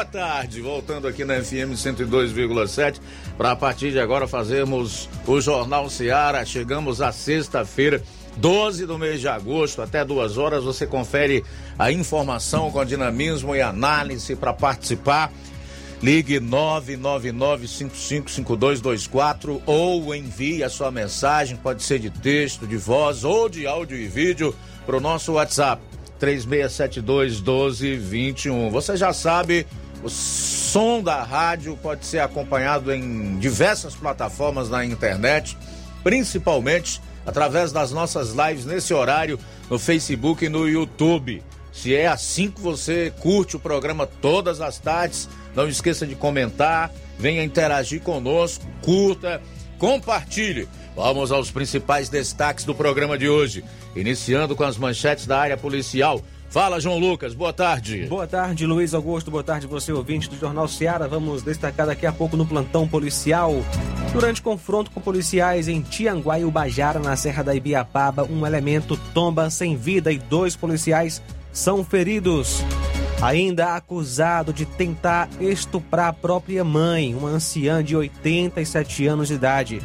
tarde! Voltando aqui na FM 102,7 para a partir de agora fazermos o Jornal Seara. Chegamos à sexta-feira, 12 do mês de agosto, até duas horas. Você confere a informação com dinamismo e análise para participar. Ligue 999555224 ou envie a sua mensagem, pode ser de texto, de voz ou de áudio e vídeo para o nosso WhatsApp 3672 1221. Você já sabe, o som da rádio pode ser acompanhado em diversas plataformas na internet, principalmente através das nossas lives nesse horário no Facebook e no YouTube. Se é assim que você curte o programa todas as tardes, não esqueça de comentar, venha interagir conosco, curta, compartilhe. Vamos aos principais destaques do programa de hoje. Iniciando com as manchetes da área policial. Fala, João Lucas, boa tarde. Boa tarde, Luiz Augusto, boa tarde, você ouvinte do Jornal Seara. Vamos destacar daqui a pouco no plantão policial. Durante confronto com policiais em Tianguá e Ubajara, na Serra da Ibiapaba, um elemento tomba sem vida e dois policiais são feridos. Ainda acusado de tentar estuprar a própria mãe, uma anciã de 87 anos de idade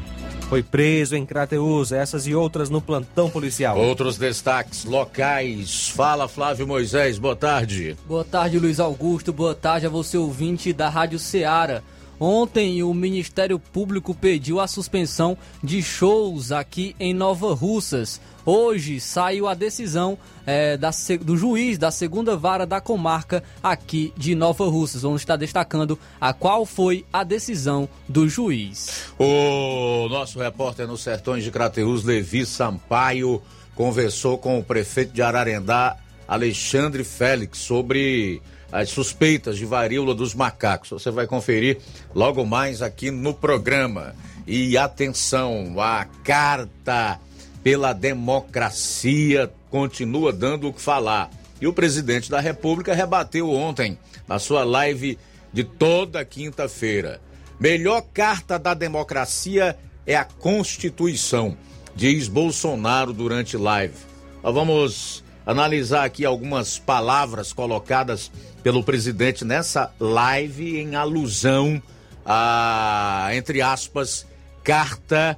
foi preso em Crateus, essas e outras no plantão policial. Outros destaques locais. Fala Flávio Moisés, boa tarde. Boa tarde, Luiz Augusto. Boa tarde a você ouvinte da Rádio Ceará. Ontem o Ministério Público pediu a suspensão de shows aqui em Nova Russas. Hoje saiu a decisão é, da, do juiz da segunda vara da comarca aqui de Nova Russas. Vamos estar destacando a qual foi a decisão do juiz. O nosso repórter nos Sertões de Crateus, Levi Sampaio, conversou com o prefeito de Ararendá, Alexandre Félix, sobre as suspeitas de varíola dos macacos. Você vai conferir logo mais aqui no programa. E atenção, a carta pela democracia continua dando o que falar. E o presidente da República rebateu ontem, na sua live de toda quinta-feira. Melhor carta da democracia é a Constituição, diz Bolsonaro durante live. Vamos analisar aqui algumas palavras colocadas pelo presidente nessa live em alusão a, entre aspas, carta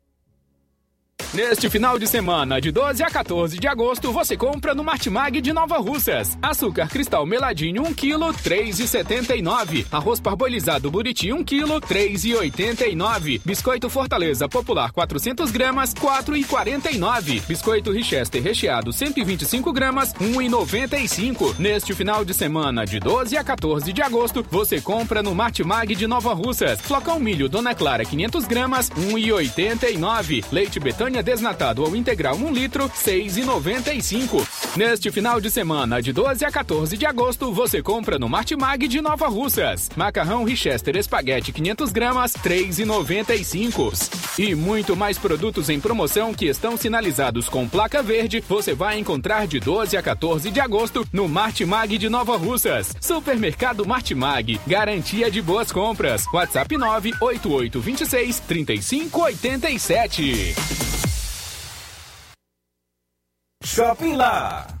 Neste final de semana, de 12 a 14 de agosto, você compra no Martimag de Nova Russas. Açúcar cristal meladinho 1 kg, 3,79. Arroz parbolizado buriti 1 kg, 3,89. Biscoito Fortaleza Popular 400 gramas, 4,49. Biscoito Richester recheado 125 gramas, 1,95. Neste final de semana, de 12 a 14 de agosto, você compra no Martimag de Nova Russas. Flocão milho Dona Clara 500 gramas, 1,89. Leite Betânia desnatado ou integral 1 litro, 6,95. Neste final de semana, de 12 a 14 de agosto, você compra no Martimag de Nova Russas. Macarrão Richester Espaguete 500 gramas, 3,95. E muito mais produtos em promoção que estão sinalizados com placa verde, você vai encontrar de 12 a 14 de agosto no Martimag de Nova Russas. Supermercado Martimag, garantia de boas compras. WhatsApp 98826 3587. Shopping Lá.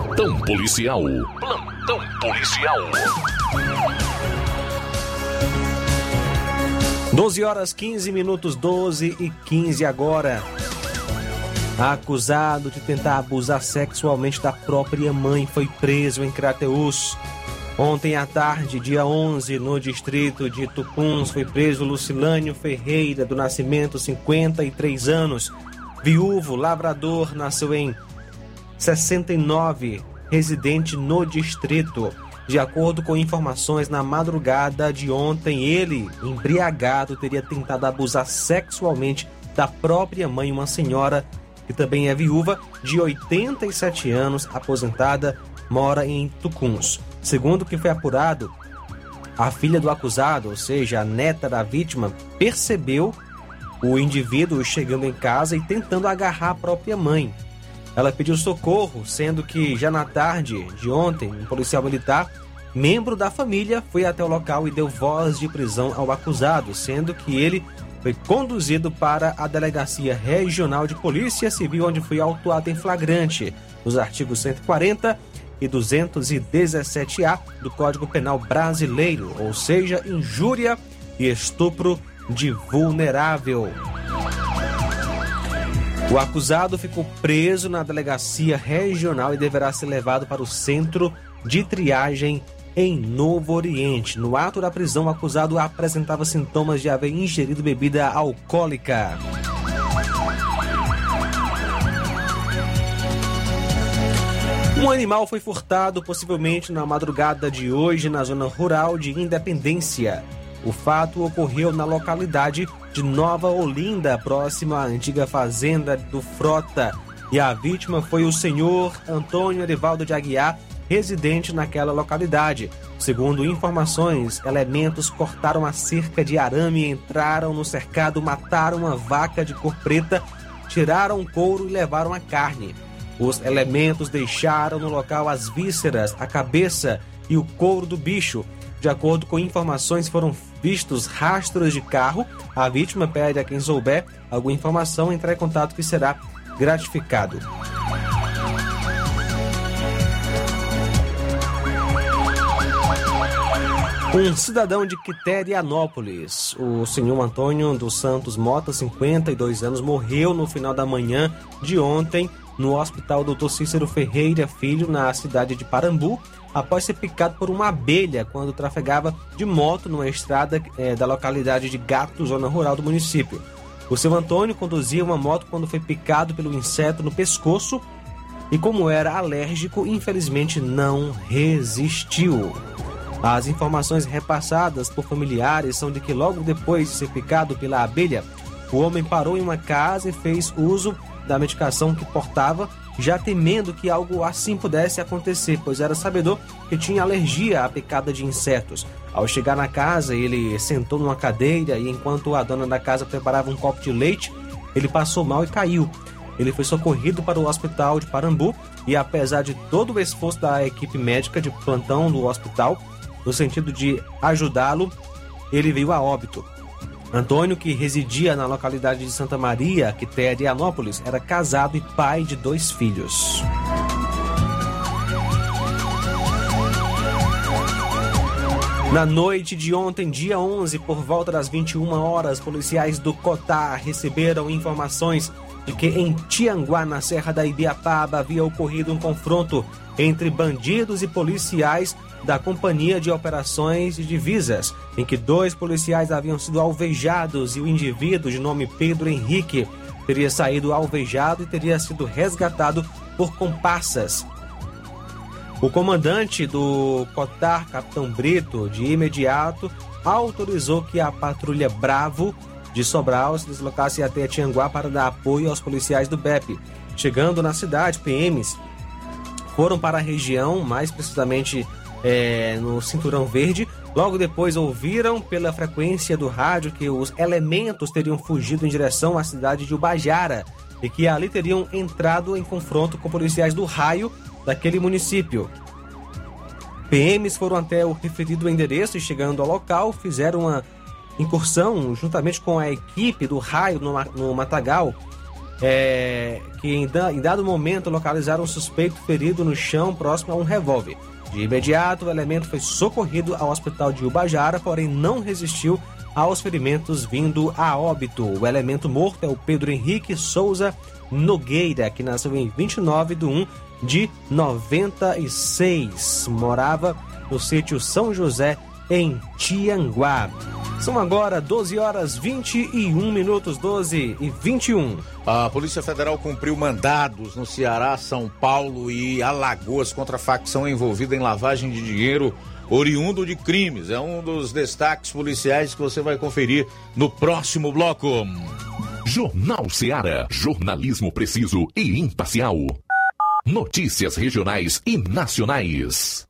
Plantão policial. Plantão policial. 12 horas 15 minutos, 12 e 15 agora. Acusado de tentar abusar sexualmente da própria mãe foi preso em Crateus. Ontem à tarde, dia 11, no distrito de Tupuns, foi preso Lucilânio Ferreira, do nascimento 53 anos. Viúvo, lavrador, nasceu em 69, residente no distrito. De acordo com informações, na madrugada de ontem, ele, embriagado, teria tentado abusar sexualmente da própria mãe, uma senhora que também é viúva, de 87 anos, aposentada, mora em Tucuns. Segundo o que foi apurado, a filha do acusado, ou seja, a neta da vítima, percebeu o indivíduo chegando em casa e tentando agarrar a própria mãe. Ela pediu socorro, sendo que já na tarde de ontem, um policial militar, membro da família, foi até o local e deu voz de prisão ao acusado, sendo que ele foi conduzido para a Delegacia Regional de Polícia Civil, onde foi autuado em flagrante, nos artigos 140 e 217-A do Código Penal Brasileiro, ou seja, injúria e estupro de vulnerável. O acusado ficou preso na delegacia regional e deverá ser levado para o centro de triagem em Novo Oriente. No ato da prisão, o acusado apresentava sintomas de haver ingerido bebida alcoólica. Um animal foi furtado possivelmente na madrugada de hoje na zona rural de Independência. O fato ocorreu na localidade de Nova Olinda, próxima à antiga fazenda do Frota. E a vítima foi o senhor Antônio Erivaldo de Aguiar, residente naquela localidade. Segundo informações, elementos cortaram a cerca de arame, entraram no cercado, mataram uma vaca de cor preta, tiraram o couro e levaram a carne. Os elementos deixaram no local as vísceras, a cabeça e o couro do bicho. De acordo com informações, foram vistos rastros de carro. A vítima pede a quem souber alguma informação entrar em contato que será gratificado. Um cidadão de Quiterianópolis, o senhor Antônio dos Santos Mota, 52 anos, morreu no final da manhã de ontem no Hospital Dr. Cícero Ferreira Filho, na cidade de Parambu após ser picado por uma abelha quando trafegava de moto numa estrada eh, da localidade de Gato, zona rural do município. O seu Antônio conduzia uma moto quando foi picado pelo inseto no pescoço e, como era alérgico, infelizmente não resistiu. As informações repassadas por familiares são de que logo depois de ser picado pela abelha, o homem parou em uma casa e fez uso da medicação que portava, já temendo que algo assim pudesse acontecer, pois era sabedor que tinha alergia à picada de insetos. Ao chegar na casa, ele sentou numa cadeira e enquanto a dona da casa preparava um copo de leite, ele passou mal e caiu. Ele foi socorrido para o hospital de Parambu e, apesar de todo o esforço da equipe médica de plantão do hospital, no sentido de ajudá-lo, ele veio a óbito. Antônio, que residia na localidade de Santa Maria, Quiterianópolis, era casado e pai de dois filhos. Na noite de ontem, dia 11, por volta das 21 horas, policiais do Cotar receberam informações de que em Tianguá, na Serra da Ibiapaba, havia ocorrido um confronto entre bandidos e policiais da Companhia de Operações de Divisas, em que dois policiais haviam sido alvejados e o indivíduo de nome Pedro Henrique teria saído alvejado e teria sido resgatado por comparsas. O comandante do Cotar, Capitão Brito, de imediato autorizou que a patrulha Bravo de Sobral se deslocasse até Tianguá para dar apoio aos policiais do BEP. Chegando na cidade, PMs foram para a região, mais precisamente é, no Cinturão Verde. Logo depois ouviram pela frequência do rádio que os elementos teriam fugido em direção à cidade de Ubajara e que ali teriam entrado em confronto com policiais do raio daquele município. PMs foram até o referido endereço e, chegando ao local, fizeram uma incursão juntamente com a equipe do raio no, Matagal, é, que em, em dado momento localizaram um suspeito ferido no chão próximo a um revólver. De imediato, o elemento foi socorrido ao hospital de Ubajara, porém não resistiu aos ferimentos vindo a óbito. O elemento morto é o Pedro Henrique Souza Nogueira, que nasceu em 29 de 1 de 96. Morava no sítio São José, em Tianguá. São agora 12 horas 21 minutos, 12 e 21. A Polícia Federal cumpriu mandados no Ceará, São Paulo e Alagoas contra a facção envolvida em lavagem de dinheiro oriundo de crimes. É um dos destaques policiais que você vai conferir no próximo bloco. Jornal Ceará, jornalismo preciso e imparcial. Notícias regionais e nacionais.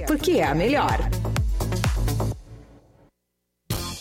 porque é a melhor.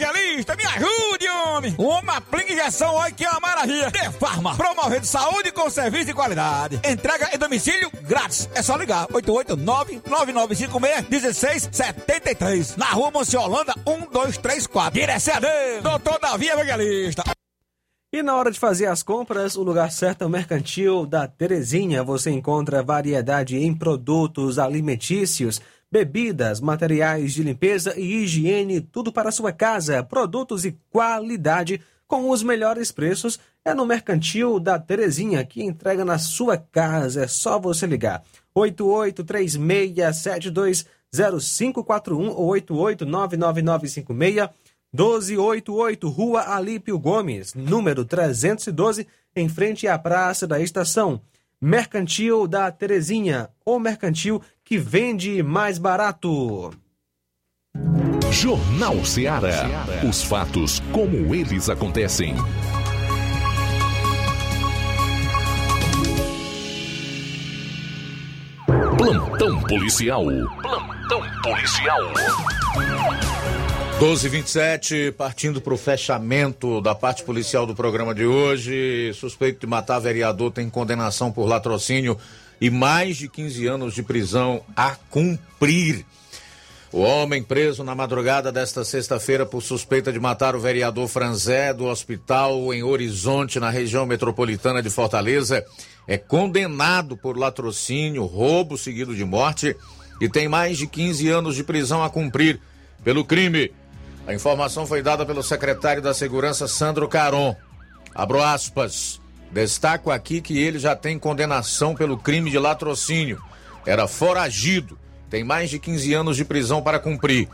Evangelista, me ajude, homem. Uma aplica injeção, olha que é uma maravilha. De Farma, promovendo saúde com serviço de qualidade. Entrega em domicílio grátis. É só ligar, 889-9956-1673. Na rua Monsiolanda, 1234. Direção a Deus, doutor Davi Evangelista. E na hora de fazer as compras, o lugar certo é o Mercantil da Terezinha. Você encontra variedade em produtos alimentícios, bebidas, materiais de limpeza e higiene, tudo para sua casa, produtos e qualidade com os melhores preços. É no Mercantil da Terezinha que entrega na sua casa. É só você ligar. 8836720541 ou 8899956 1288, Rua Alípio Gomes, número 312, em frente à Praça da Estação. Mercantil da Terezinha, o mercantil que vende mais barato. Jornal Ceará. Os fatos como eles acontecem. Plantão policial. Plantão policial. 1227, partindo para o fechamento da parte policial do programa de hoje. Suspeito de matar vereador tem condenação por latrocínio e mais de 15 anos de prisão a cumprir. O homem preso na madrugada desta sexta-feira por suspeita de matar o vereador Franzé do hospital em Horizonte, na região metropolitana de Fortaleza, é condenado por latrocínio, roubo seguido de morte e tem mais de 15 anos de prisão a cumprir pelo crime. A informação foi dada pelo secretário da Segurança, Sandro Caron. Abro aspas. Destaco aqui que ele já tem condenação pelo crime de latrocínio. Era foragido. Tem mais de 15 anos de prisão para cumprir.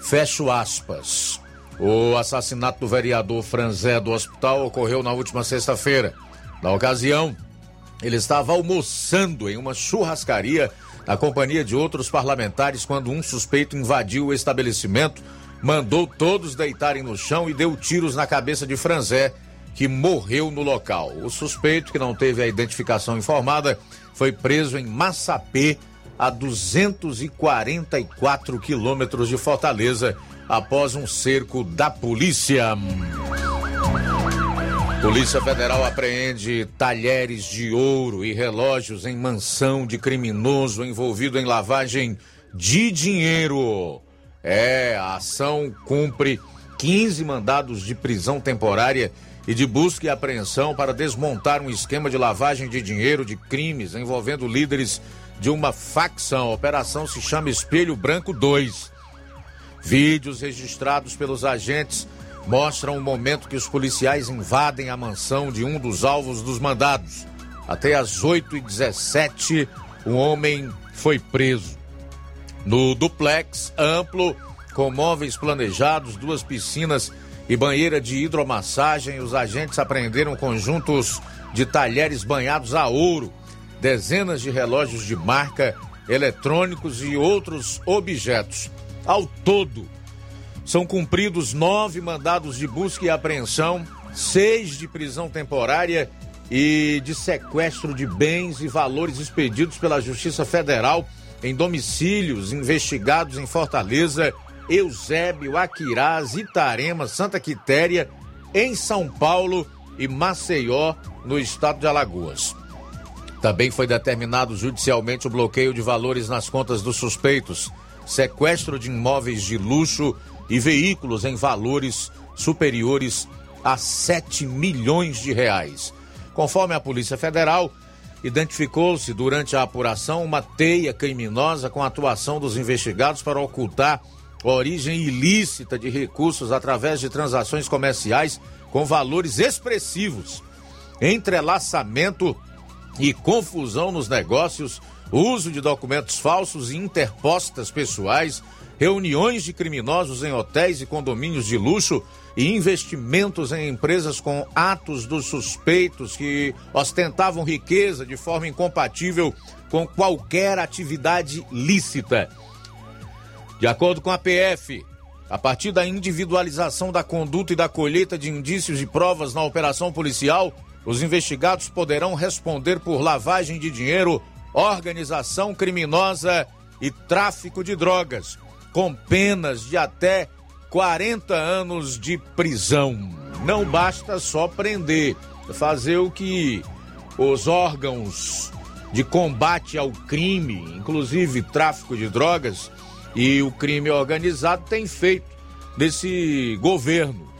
Fecho aspas. O assassinato do vereador Franzé do hospital ocorreu na última sexta-feira. Na ocasião, ele estava almoçando em uma churrascaria na companhia de outros parlamentares quando um suspeito invadiu o estabelecimento mandou todos deitarem no chão e deu tiros na cabeça de Franzé, que morreu no local. O suspeito, que não teve a identificação informada, foi preso em Massapê, a 244 quilômetros de Fortaleza, após um cerco da polícia. Polícia Federal apreende talheres de ouro e relógios em mansão de criminoso envolvido em lavagem de dinheiro. É, a ação cumpre 15 mandados de prisão temporária e de busca e apreensão para desmontar um esquema de lavagem de dinheiro de crimes envolvendo líderes de uma facção. A operação se chama Espelho Branco 2. Vídeos registrados pelos agentes mostram o momento que os policiais invadem a mansão de um dos alvos dos mandados. Até às 8h17, um homem foi preso. No duplex amplo, com móveis planejados, duas piscinas e banheira de hidromassagem, os agentes apreenderam conjuntos de talheres banhados a ouro, dezenas de relógios de marca, eletrônicos e outros objetos. Ao todo, são cumpridos nove mandados de busca e apreensão, seis de prisão temporária e de sequestro de bens e valores expedidos pela Justiça Federal em domicílios investigados em Fortaleza, Eusébio, Aquirás, Itarema, Santa Quitéria, em São Paulo e Maceió, no estado de Alagoas. Também foi determinado judicialmente o bloqueio de valores nas contas dos suspeitos, sequestro de imóveis de luxo e veículos em valores superiores a 7 milhões de reais. Conforme a Polícia Federal, identificou-se durante a apuração uma teia criminosa com a atuação dos investigados para ocultar origem ilícita de recursos através de transações comerciais com valores expressivos, entrelaçamento e confusão nos negócios, uso de documentos falsos e interpostas pessoais, reuniões de criminosos em hotéis e condomínios de luxo e investimentos em empresas com atos dos suspeitos que ostentavam riqueza de forma incompatível com qualquer atividade lícita. De acordo com a PF, a partir da individualização da conduta e da colheita de indícios e provas na operação policial, os investigados poderão responder por lavagem de dinheiro, organização criminosa e tráfico de drogas com penas de até 40 anos de prisão. Não basta só prender, fazer o que os órgãos de combate ao crime, inclusive tráfico de drogas e o crime organizado, têm feito desse governo.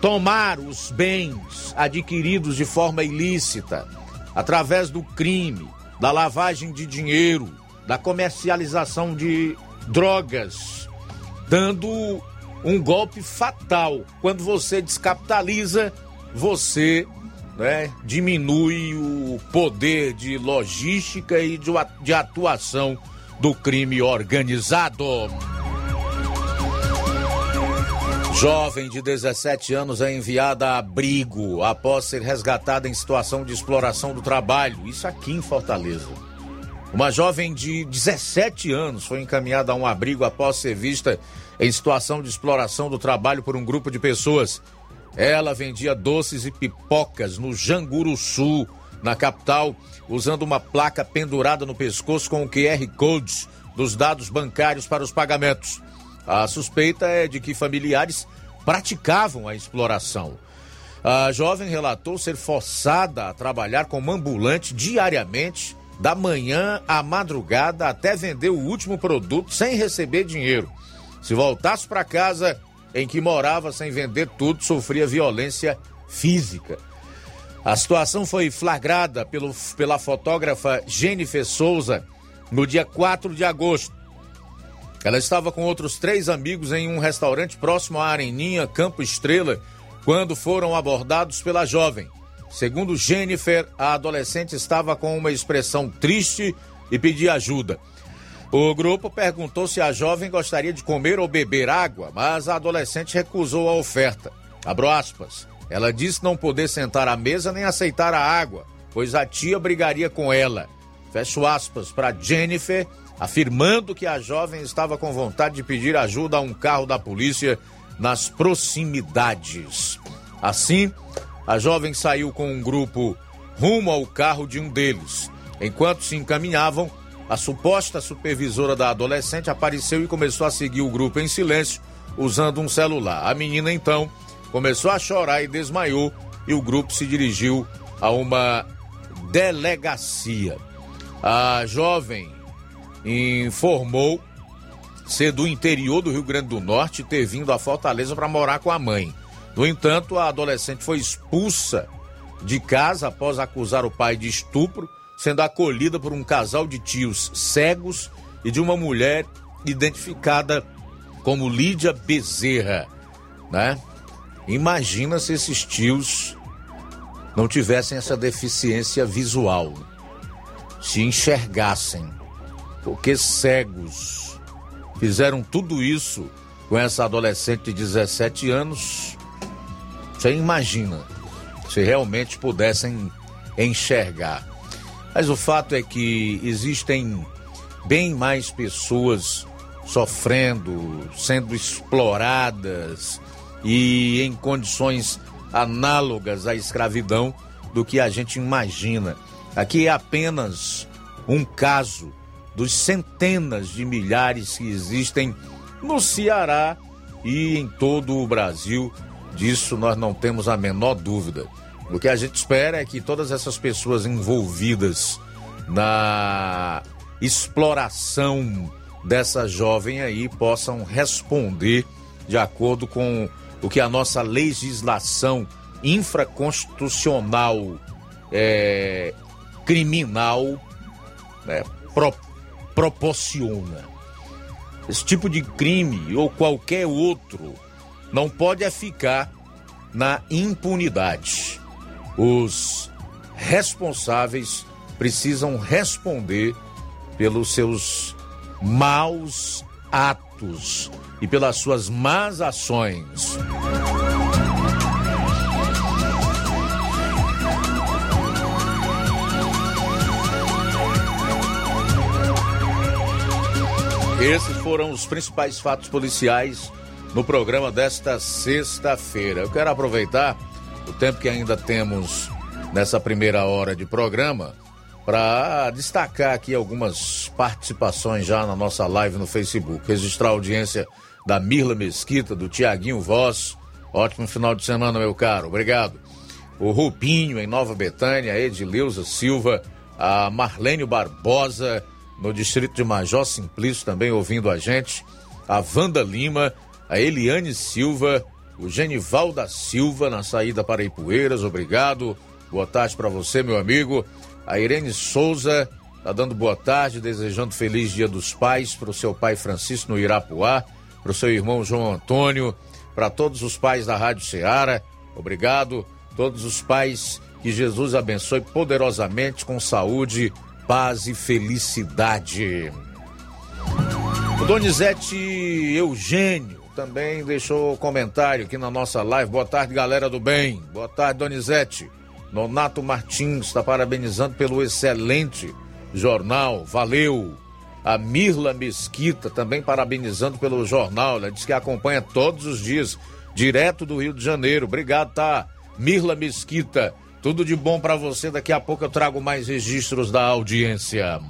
Tomar os bens adquiridos de forma ilícita, através do crime, da lavagem de dinheiro, da comercialização de drogas, dando um golpe fatal. Quando você descapitaliza, você né, diminui o poder de logística e de atuação do crime organizado. Jovem de 17 anos é enviada a abrigo após ser resgatada em situação de exploração do trabalho. Isso aqui em Fortaleza. Uma jovem de 17 anos foi encaminhada a um abrigo após ser vista em situação de exploração do trabalho por um grupo de pessoas. Ela vendia doces e pipocas no Janguru Sul, na capital, usando uma placa pendurada no pescoço com o QR Code dos dados bancários para os pagamentos. A suspeita é de que familiares praticavam a exploração. A jovem relatou ser forçada a trabalhar como ambulante diariamente da manhã à madrugada até vender o último produto sem receber dinheiro. Se voltasse para casa em que morava sem vender tudo, sofria violência física. A situação foi flagrada pelo, pela fotógrafa Jennifer Souza no dia 4 de agosto. Ela estava com outros três amigos em um restaurante próximo à Areninha, Campo Estrela, quando foram abordados pela jovem. Segundo Jennifer, a adolescente estava com uma expressão triste e pedia ajuda. O grupo perguntou se a jovem gostaria de comer ou beber água, mas a adolescente recusou a oferta. Abro aspas. Ela disse não poder sentar à mesa nem aceitar a água, pois a tia brigaria com ela. Fecho aspas para Jennifer, afirmando que a jovem estava com vontade de pedir ajuda a um carro da polícia nas proximidades. Assim, a jovem saiu com um grupo rumo ao carro de um deles. Enquanto se encaminhavam, a suposta supervisora da adolescente apareceu e começou a seguir o grupo em silêncio, usando um celular. A menina então começou a chorar e desmaiou e o grupo se dirigiu a uma delegacia. A jovem informou ser do interior do Rio Grande do Norte ter vindo a Fortaleza para morar com a mãe. No entanto, a adolescente foi expulsa de casa após acusar o pai de estupro, sendo acolhida por um casal de tios cegos e de uma mulher identificada como Lídia Bezerra, né? Imagina se esses tios não tivessem essa deficiência visual, se enxergassem, porque cegos fizeram tudo isso com essa adolescente de 17 anos. Você imagina se realmente pudessem enxergar. Mas o fato é que existem bem mais pessoas sofrendo, sendo exploradas e em condições análogas à escravidão do que a gente imagina. Aqui é apenas um caso dos centenas de milhares que existem no Ceará e em todo o Brasil. Disso nós não temos a menor dúvida. O que a gente espera é que todas essas pessoas envolvidas na exploração dessa jovem aí possam responder de acordo com o que a nossa legislação infraconstitucional é, criminal né, pro, proporciona. Esse tipo de crime ou qualquer outro não pode ficar na impunidade. Os responsáveis precisam responder pelos seus maus atos e pelas suas más ações. Esses foram os principais fatos policiais no programa desta sexta-feira. Eu quero aproveitar o tempo que ainda temos nessa primeira hora de programa para destacar aqui algumas participações já na nossa live no Facebook. Registrar a audiência da Mirla Mesquita, do Tiaguinho Voz. Ótimo final de semana, meu caro. Obrigado. O Rubinho, em Nova Betânia, a Edileuza Silva, a Marlene Barbosa, no distrito de Major Simplício, também ouvindo a gente, a Wanda Lima, a Eliane Silva, o Genival da Silva, na saída para Ipueiras, obrigado. Boa tarde para você, meu amigo. A Irene Souza tá dando boa tarde, desejando feliz Dia dos Pais para o seu pai Francisco no Irapuá, para o seu irmão João Antônio, para todos os pais da Rádio Ceará. Obrigado. Todos os pais que Jesus abençoe poderosamente com saúde, paz e felicidade. O Donizete Eugênio também deixou comentário aqui na nossa live. Boa tarde, galera do bem. Boa tarde, Donizete. Nonato Martins está parabenizando pelo excelente jornal. Valeu. A Mirla Mesquita também parabenizando pelo jornal. Ela diz que acompanha todos os dias, direto do Rio de Janeiro. Obrigado, tá? Mirla Mesquita. Tudo de bom para você. Daqui a pouco eu trago mais registros da audiência.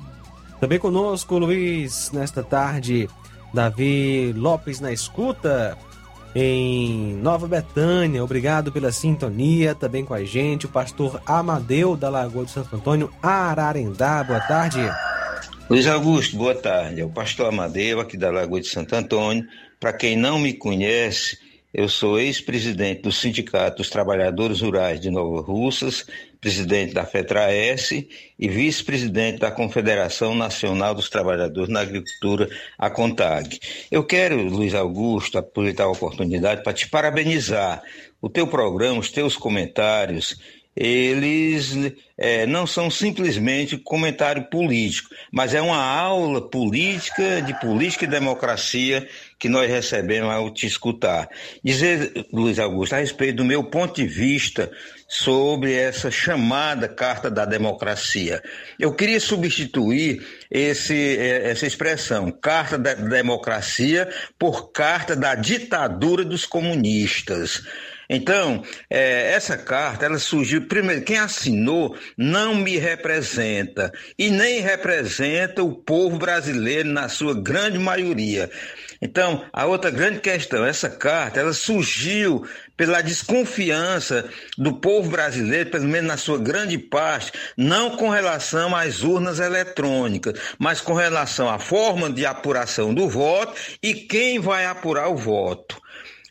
Também conosco, Luiz, nesta tarde, Davi Lopes na escuta em Nova Betânia. Obrigado pela sintonia também com a gente. O pastor Amadeu da Lagoa do Santo Antônio, Ararendá. Boa tarde. Luiz Augusto, boa tarde. É o pastor Amadeu aqui da Lagoa de Santo Antônio. Para quem não me conhece, eu sou ex-presidente do Sindicato dos Trabalhadores Rurais de Nova Russas, presidente da FETRAES e vice-presidente da Confederação Nacional dos Trabalhadores na Agricultura, a CONTAG. Eu quero, Luiz Augusto, aproveitar a oportunidade para te parabenizar. O teu programa, os teus comentários, eles é, não são simplesmente comentário político, mas é uma aula política, de política e democracia que nós recebemos ao te escutar. Dizer, Luiz Augusto, a respeito do meu ponto de vista sobre essa chamada Carta da Democracia. Eu queria substituir esse, é, essa expressão, Carta da Democracia, por Carta da Ditadura dos Comunistas. Então, é, essa carta, ela surgiu, primeiro, quem assinou não me representa e nem representa o povo brasileiro na sua grande maioria. Então, a outra grande questão, essa carta, ela surgiu pela desconfiança do povo brasileiro, pelo menos na sua grande parte, não com relação às urnas eletrônicas, mas com relação à forma de apuração do voto e quem vai apurar o voto.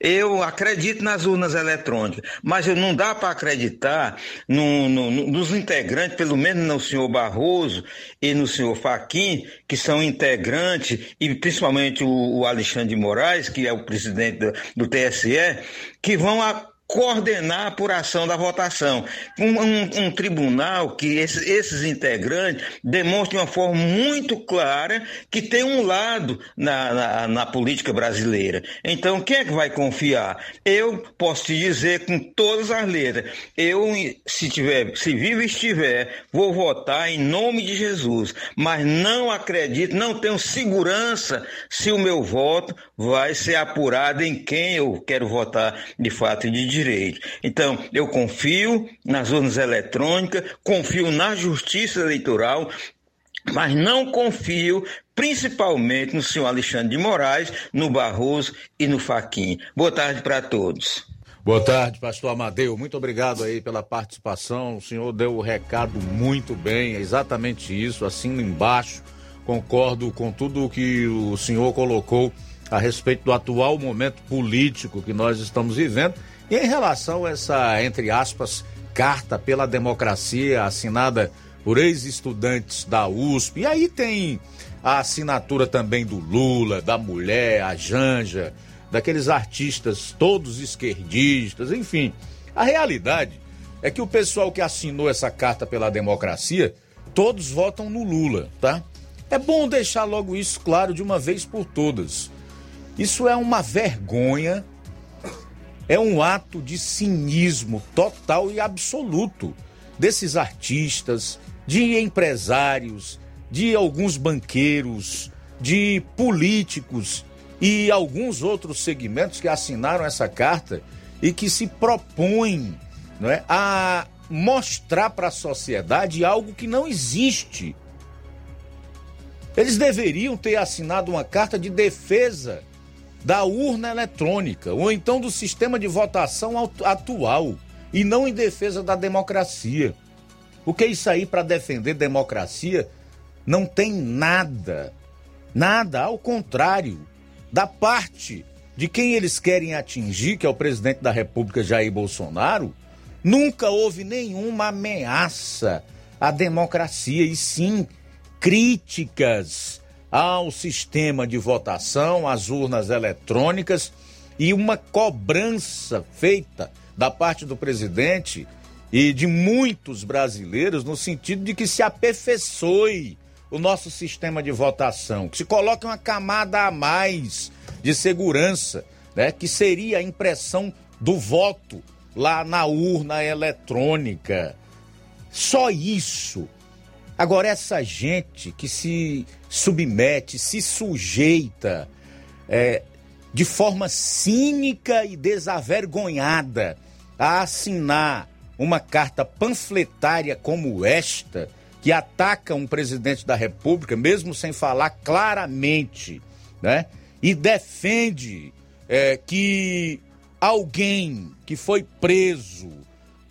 Eu acredito nas urnas eletrônicas, mas não dá para acreditar no, no, nos integrantes, pelo menos no senhor Barroso e no senhor Faquim, que são integrantes, e principalmente o, o Alexandre de Moraes, que é o presidente do, do TSE, que vão a, coordenar a apuração da votação. Um, um, um tribunal que esses, esses integrantes demonstrem de uma forma muito clara que tem um lado na, na, na, política brasileira. Então, quem é que vai confiar? Eu posso te dizer com todas as letras, eu, se, tiver, se vivo estiver, vou votar em nome de Jesus, mas não acredito, não tenho segurança se o meu voto vai ser apurado em quem eu quero votar de fato e de direito. Então, eu confio nas urnas eletrônicas, confio na justiça eleitoral, mas não confio principalmente no senhor Alexandre de Moraes, no Barroso e no Faquim. Boa tarde para todos. Boa tarde, pastor Amadeu. Muito obrigado aí pela participação. O senhor deu o recado muito bem, é exatamente isso, assim embaixo. Concordo com tudo o que o senhor colocou a respeito do atual momento político que nós estamos vivendo e em relação a essa, entre aspas, carta pela democracia assinada por ex-estudantes da USP. E aí tem a assinatura também do Lula, da mulher, a Janja, daqueles artistas todos esquerdistas, enfim. A realidade é que o pessoal que assinou essa carta pela democracia, todos votam no Lula, tá? É bom deixar logo isso claro de uma vez por todas. Isso é uma vergonha, é um ato de cinismo total e absoluto desses artistas, de empresários, de alguns banqueiros, de políticos e alguns outros segmentos que assinaram essa carta e que se propõem não é, a mostrar para a sociedade algo que não existe. Eles deveriam ter assinado uma carta de defesa da urna eletrônica ou então do sistema de votação atual e não em defesa da democracia. Porque isso aí para defender democracia não tem nada, nada, ao contrário, da parte de quem eles querem atingir, que é o presidente da República Jair Bolsonaro, nunca houve nenhuma ameaça à democracia e sim críticas ao sistema de votação, às urnas eletrônicas e uma cobrança feita da parte do presidente e de muitos brasileiros no sentido de que se aperfeiçoe o nosso sistema de votação, que se coloque uma camada a mais de segurança, né, que seria a impressão do voto lá na urna eletrônica. Só isso Agora, essa gente que se submete, se sujeita é, de forma cínica e desavergonhada a assinar uma carta panfletária como esta, que ataca um presidente da República, mesmo sem falar claramente, né? E defende é, que alguém que foi preso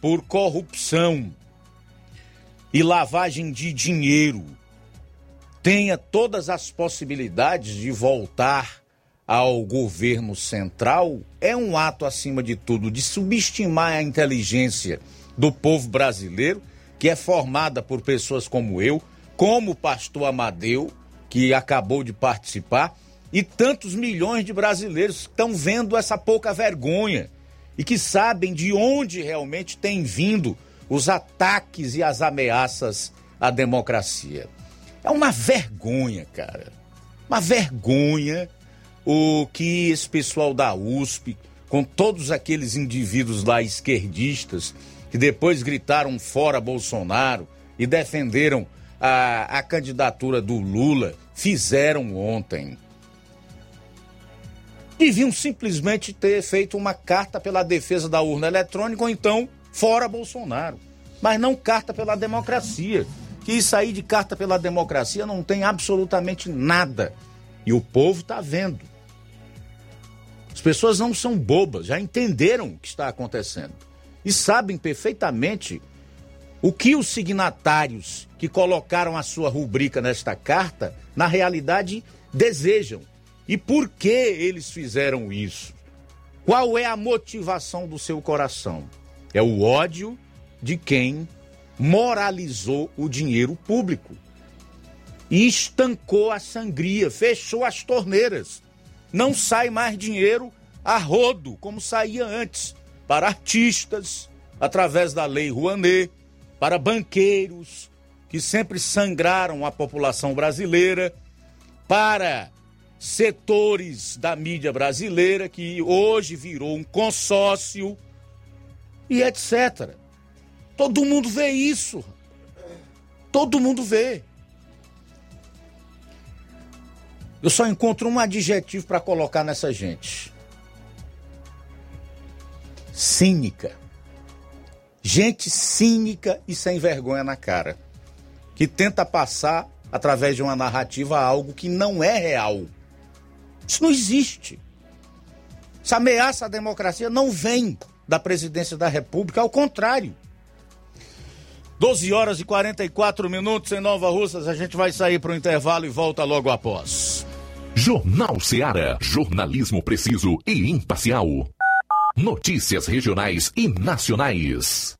por corrupção e lavagem de dinheiro tenha todas as possibilidades de voltar ao governo central, é um ato, acima de tudo, de subestimar a inteligência do povo brasileiro, que é formada por pessoas como eu, como o pastor Amadeu, que acabou de participar, e tantos milhões de brasileiros que estão vendo essa pouca vergonha e que sabem de onde realmente tem vindo os ataques e as ameaças à democracia. É uma vergonha, cara. Uma vergonha o que esse pessoal da USP, com todos aqueles indivíduos lá esquerdistas, que depois gritaram fora Bolsonaro e defenderam a, a candidatura do Lula, fizeram ontem. Deviam simplesmente ter feito uma carta pela defesa da urna eletrônica ou então fora Bolsonaro. Mas não carta pela democracia. Que isso aí de carta pela democracia não tem absolutamente nada. E o povo está vendo. As pessoas não são bobas, já entenderam o que está acontecendo. E sabem perfeitamente o que os signatários que colocaram a sua rubrica nesta carta, na realidade, desejam. E por que eles fizeram isso? Qual é a motivação do seu coração? É o ódio de quem moralizou o dinheiro público e estancou a sangria, fechou as torneiras. Não sai mais dinheiro a rodo, como saía antes, para artistas, através da Lei Rouanet, para banqueiros, que sempre sangraram a população brasileira, para setores da mídia brasileira, que hoje virou um consórcio, e etc. Todo mundo vê isso. Todo mundo vê. Eu só encontro um adjetivo para colocar nessa gente: cínica. Gente cínica e sem vergonha na cara, que tenta passar através de uma narrativa algo que não é real. Isso não existe. Essa ameaça à democracia não vem da presidência da República, ao contrário. 12 horas e 44 minutos em Nova Russas, a gente vai sair para o intervalo e volta logo após. Jornal Seara. Jornalismo preciso e imparcial. Notícias regionais e nacionais.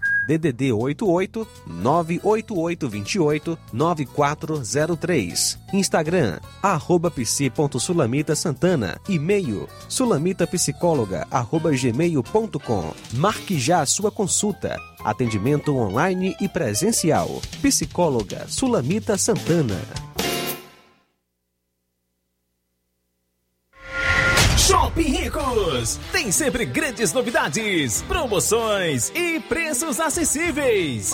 DDD 88 98828 9403. Instagram, arroba psi.sulamita Santana. E-mail, sulamitapsicóloga, arroba gmail.com. Marque já a sua consulta. Atendimento online e presencial. Psicóloga Sulamita Santana. Shopping Ricos tem sempre grandes novidades, promoções e preços acessíveis.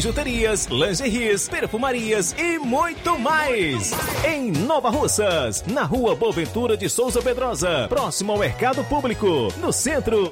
bijuterias, lingeries, perfumarias e muito mais. Em Nova Russas, na rua Boaventura de Souza Pedrosa, próximo ao Mercado Público, no centro.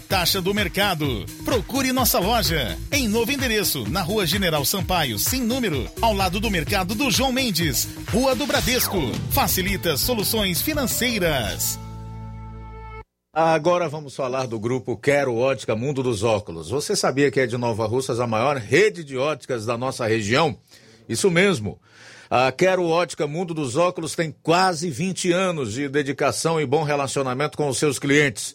taxa do mercado. Procure nossa loja em novo endereço, na Rua General Sampaio, sem número, ao lado do mercado do João Mendes, Rua do Bradesco. Facilita soluções financeiras. Agora vamos falar do grupo Quero Ótica Mundo dos Óculos. Você sabia que é de Nova Russas a maior rede de óticas da nossa região? Isso mesmo. A Quero Ótica Mundo dos Óculos tem quase 20 anos de dedicação e bom relacionamento com os seus clientes.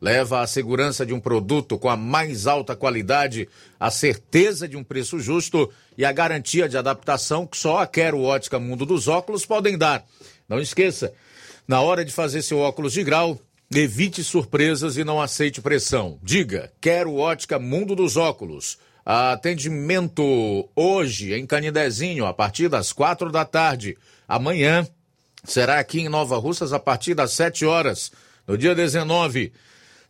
leva a segurança de um produto com a mais alta qualidade, a certeza de um preço justo e a garantia de adaptação que só a Quero Ótica Mundo dos Óculos podem dar. Não esqueça, na hora de fazer seu óculos de grau, evite surpresas e não aceite pressão. Diga, Quero Ótica Mundo dos Óculos. Atendimento hoje em Canidezinho, a partir das quatro da tarde. Amanhã será aqui em Nova Russas a partir das sete horas. No dia 19,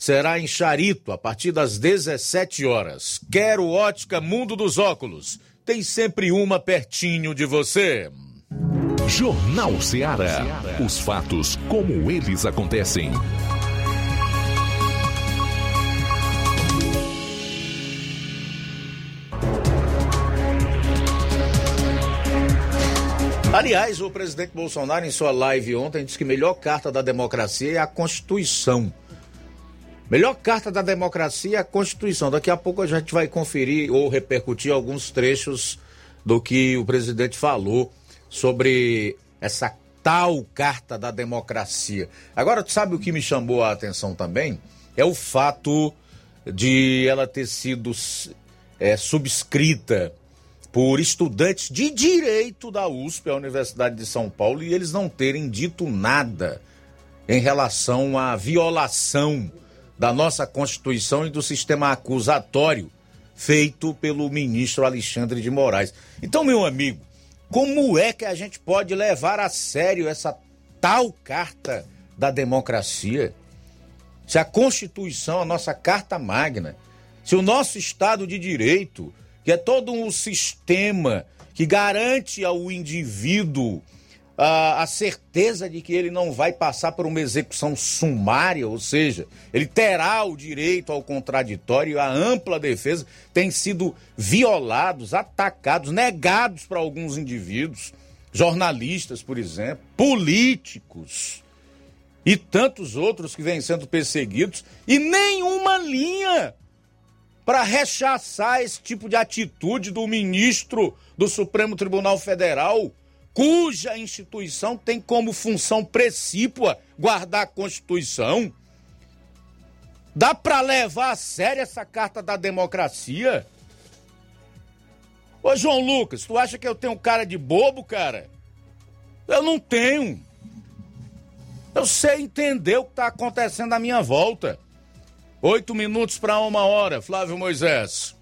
será em Charito, a partir das 17 horas. Quero ótica Mundo dos Óculos. Tem sempre uma pertinho de você. Jornal Ceará. Os fatos como eles acontecem. Aliás, o presidente Bolsonaro, em sua live ontem, disse que a melhor carta da democracia é a Constituição. Melhor carta da democracia é a Constituição. Daqui a pouco a gente vai conferir ou repercutir alguns trechos do que o presidente falou sobre essa tal carta da democracia. Agora, tu sabe o que me chamou a atenção também? É o fato de ela ter sido é, subscrita por estudantes de direito da USP, a Universidade de São Paulo, e eles não terem dito nada em relação à violação da nossa Constituição e do sistema acusatório feito pelo ministro Alexandre de Moraes. Então, meu amigo, como é que a gente pode levar a sério essa tal carta da democracia? Se a Constituição, a nossa carta magna, se o nosso Estado de Direito, que é todo um sistema que garante ao indivíduo a, a certeza de que ele não vai passar por uma execução sumária, ou seja, ele terá o direito ao contraditório, a ampla defesa, tem sido violados, atacados, negados para alguns indivíduos, jornalistas, por exemplo, políticos e tantos outros que vêm sendo perseguidos, e nenhuma linha para rechaçar esse tipo de atitude do ministro do Supremo Tribunal Federal, cuja instituição tem como função precípua guardar a Constituição? Dá para levar a sério essa carta da democracia? Ô João Lucas, tu acha que eu tenho cara de bobo, cara? Eu não tenho. Eu sei entender o que está acontecendo à minha volta. Oito minutos para uma hora, Flávio Moisés.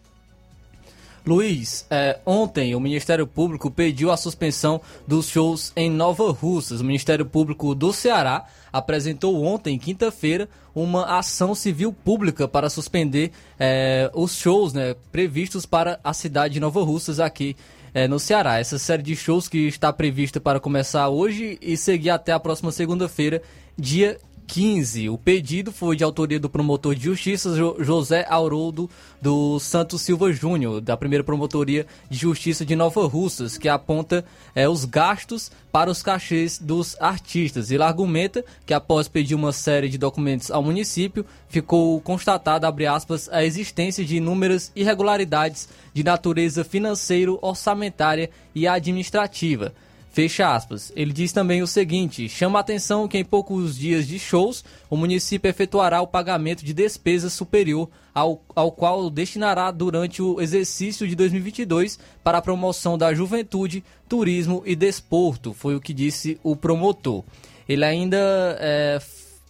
Luiz, é, ontem o Ministério Público pediu a suspensão dos shows em Nova Russas. O Ministério Público do Ceará apresentou ontem, quinta-feira, uma ação civil pública para suspender é, os shows né, previstos para a cidade de Nova Russas aqui é, no Ceará. Essa série de shows que está prevista para começar hoje e seguir até a próxima segunda-feira, dia 15. O pedido foi de autoria do promotor de justiça José Auroldo do Santos Silva Júnior, da primeira promotoria de justiça de Nova Russas, que aponta é, os gastos para os cachês dos artistas. Ele argumenta que após pedir uma série de documentos ao município, ficou constatada, abre aspas, a existência de inúmeras irregularidades de natureza financeiro, orçamentária e administrativa Fecha aspas. Ele diz também o seguinte: chama a atenção que em poucos dias de shows, o município efetuará o pagamento de despesa superior ao, ao qual destinará durante o exercício de 2022 para a promoção da juventude, turismo e desporto, foi o que disse o promotor. Ele ainda é,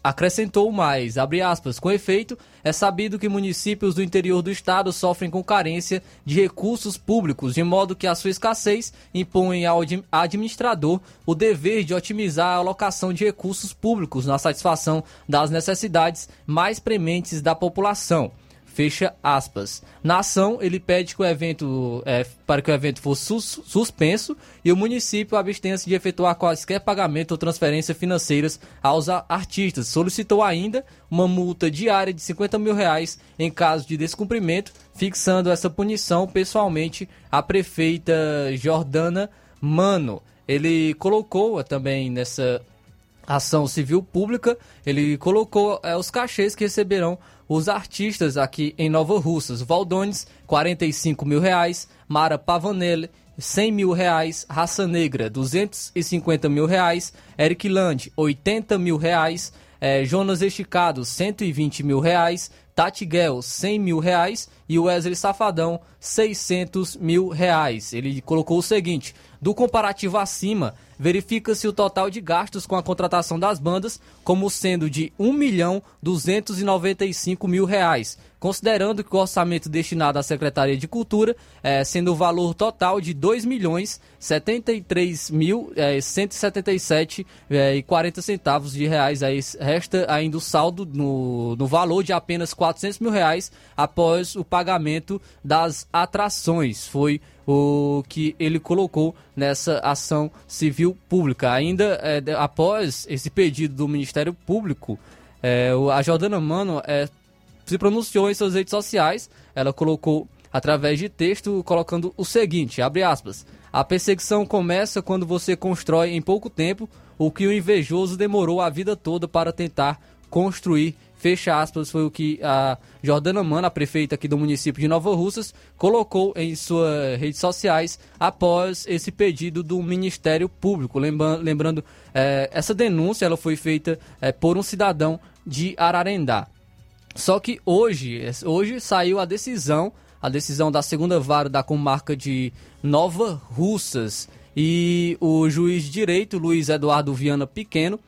Acrescentou mais, abre aspas, com efeito, é sabido que municípios do interior do estado sofrem com carência de recursos públicos, de modo que a sua escassez impõe ao administrador o dever de otimizar a alocação de recursos públicos na satisfação das necessidades mais prementes da população. Fecha aspas. Na ação, ele pede que o evento, é, para que o evento fosse sus suspenso e o município abstenha-se de efetuar quaisquer pagamento ou transferência financeiras aos artistas. Solicitou ainda uma multa diária de 50 mil reais em caso de descumprimento, fixando essa punição pessoalmente à prefeita Jordana Mano. Ele colocou também nessa ação civil pública, ele colocou é, os cachês que receberão os artistas aqui em Nova Russas. Valdones, 45 mil reais. Mara Pavanelli, 100 mil reais. Raça Negra, 250 mil reais. Eric Land, 80 mil reais. É, Jonas Esticado, 120 mil reais. Tati Guel, 100 mil reais. E Wesley Safadão, 600 mil reais. Ele colocou o seguinte: do comparativo acima, verifica-se o total de gastos com a contratação das bandas como sendo de R$ 1 milhão 295 mil reais, considerando que o orçamento destinado à Secretaria de Cultura, é, sendo o valor total de R$ 2 milhões 73 mil é, 177 é, e 40 centavos de reais, aí resta ainda o saldo no, no valor de apenas 400 mil reais após o pagamento das atrações. Foi o que ele colocou nessa ação civil pública. Ainda é, após esse pedido do Ministério Público, é, a Jordana Mano é, se pronunciou em suas redes sociais. Ela colocou através de texto colocando o seguinte, abre aspas, a perseguição começa quando você constrói em pouco tempo o que o invejoso demorou a vida toda para tentar construir fecha aspas, foi o que a Jordana Mano, a prefeita aqui do município de Nova Russas, colocou em suas redes sociais após esse pedido do Ministério Público. Lembrando, é, essa denúncia ela foi feita é, por um cidadão de Ararendá. Só que hoje, hoje saiu a decisão, a decisão da segunda vara da comarca de Nova Russas. E o juiz de direito, Luiz Eduardo Viana Pequeno,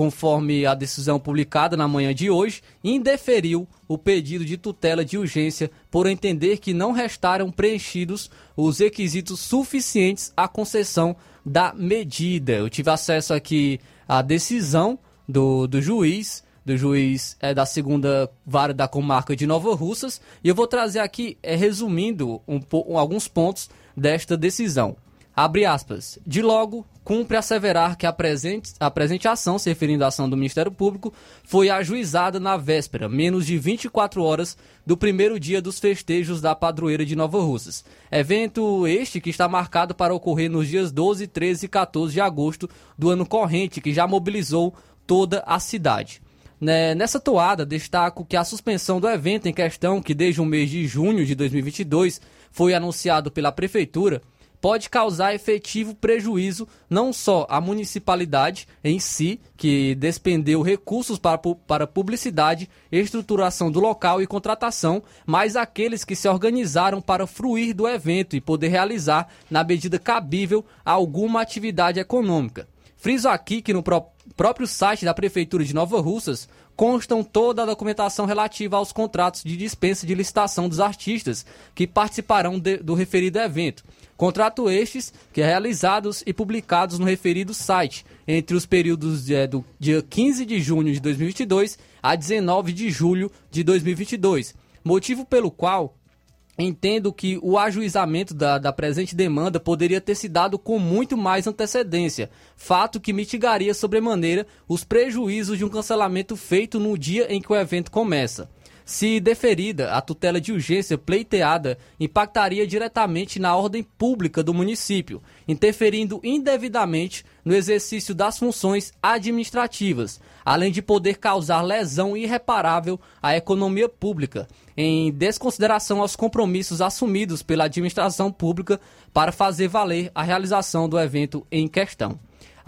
conforme a decisão publicada na manhã de hoje, indeferiu o pedido de tutela de urgência por entender que não restaram preenchidos os requisitos suficientes à concessão da medida. Eu tive acesso aqui à decisão do, do juiz, do juiz é, da segunda vara da comarca de Nova Russas, e eu vou trazer aqui, é, resumindo um, alguns pontos desta decisão. Abre aspas. De logo, cumpre asseverar que a presente, a presente ação, se referindo à ação do Ministério Público, foi ajuizada na véspera, menos de 24 horas do primeiro dia dos festejos da padroeira de Nova Russas. Evento este que está marcado para ocorrer nos dias 12, 13 e 14 de agosto do ano corrente, que já mobilizou toda a cidade. Né, nessa toada, destaco que a suspensão do evento em questão, que desde o mês de junho de 2022 foi anunciado pela Prefeitura, pode causar efetivo prejuízo não só à municipalidade em si, que despendeu recursos para, para publicidade, estruturação do local e contratação, mas àqueles que se organizaram para fruir do evento e poder realizar, na medida cabível, alguma atividade econômica. Friso aqui que no pró próprio site da Prefeitura de Nova Russas constam toda a documentação relativa aos contratos de dispensa de licitação dos artistas que participarão de, do referido evento. Contrato estes que é realizados e publicados no referido site entre os períodos é, do dia 15 de junho de 2022 a 19 de julho de 2022, motivo pelo qual entendo que o ajuizamento da, da presente demanda poderia ter se dado com muito mais antecedência, fato que mitigaria sobremaneira os prejuízos de um cancelamento feito no dia em que o evento começa. Se deferida, a tutela de urgência pleiteada impactaria diretamente na ordem pública do município, interferindo indevidamente no exercício das funções administrativas, além de poder causar lesão irreparável à economia pública, em desconsideração aos compromissos assumidos pela administração pública para fazer valer a realização do evento em questão.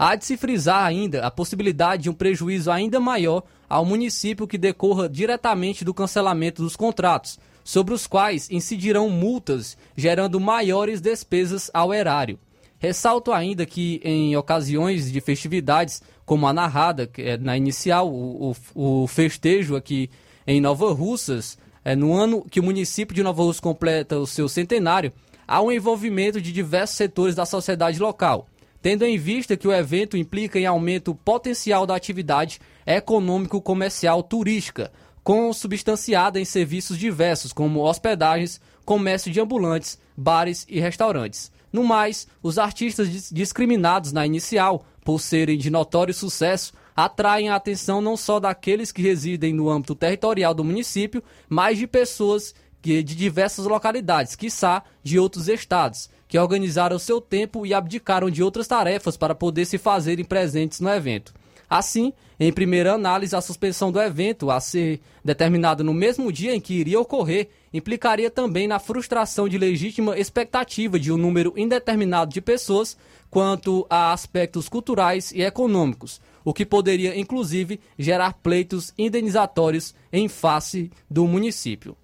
Há de se frisar ainda a possibilidade de um prejuízo ainda maior ao município que decorra diretamente do cancelamento dos contratos, sobre os quais incidirão multas, gerando maiores despesas ao erário. Ressalto ainda que, em ocasiões de festividades, como a narrada, é na inicial, o, o, o festejo aqui em Nova Russas, é, no ano que o município de Nova Russa completa o seu centenário, há um envolvimento de diversos setores da sociedade local tendo em vista que o evento implica em aumento potencial da atividade econômico-comercial turística, consubstanciada em serviços diversos, como hospedagens, comércio de ambulantes, bares e restaurantes. No mais, os artistas discriminados na inicial, por serem de notório sucesso, atraem a atenção não só daqueles que residem no âmbito territorial do município, mas de pessoas de diversas localidades, quiçá de outros estados, que organizaram seu tempo e abdicaram de outras tarefas para poder se fazerem presentes no evento. Assim, em primeira análise, a suspensão do evento, a ser determinada no mesmo dia em que iria ocorrer, implicaria também na frustração de legítima expectativa de um número indeterminado de pessoas quanto a aspectos culturais e econômicos, o que poderia inclusive gerar pleitos indenizatórios em face do município.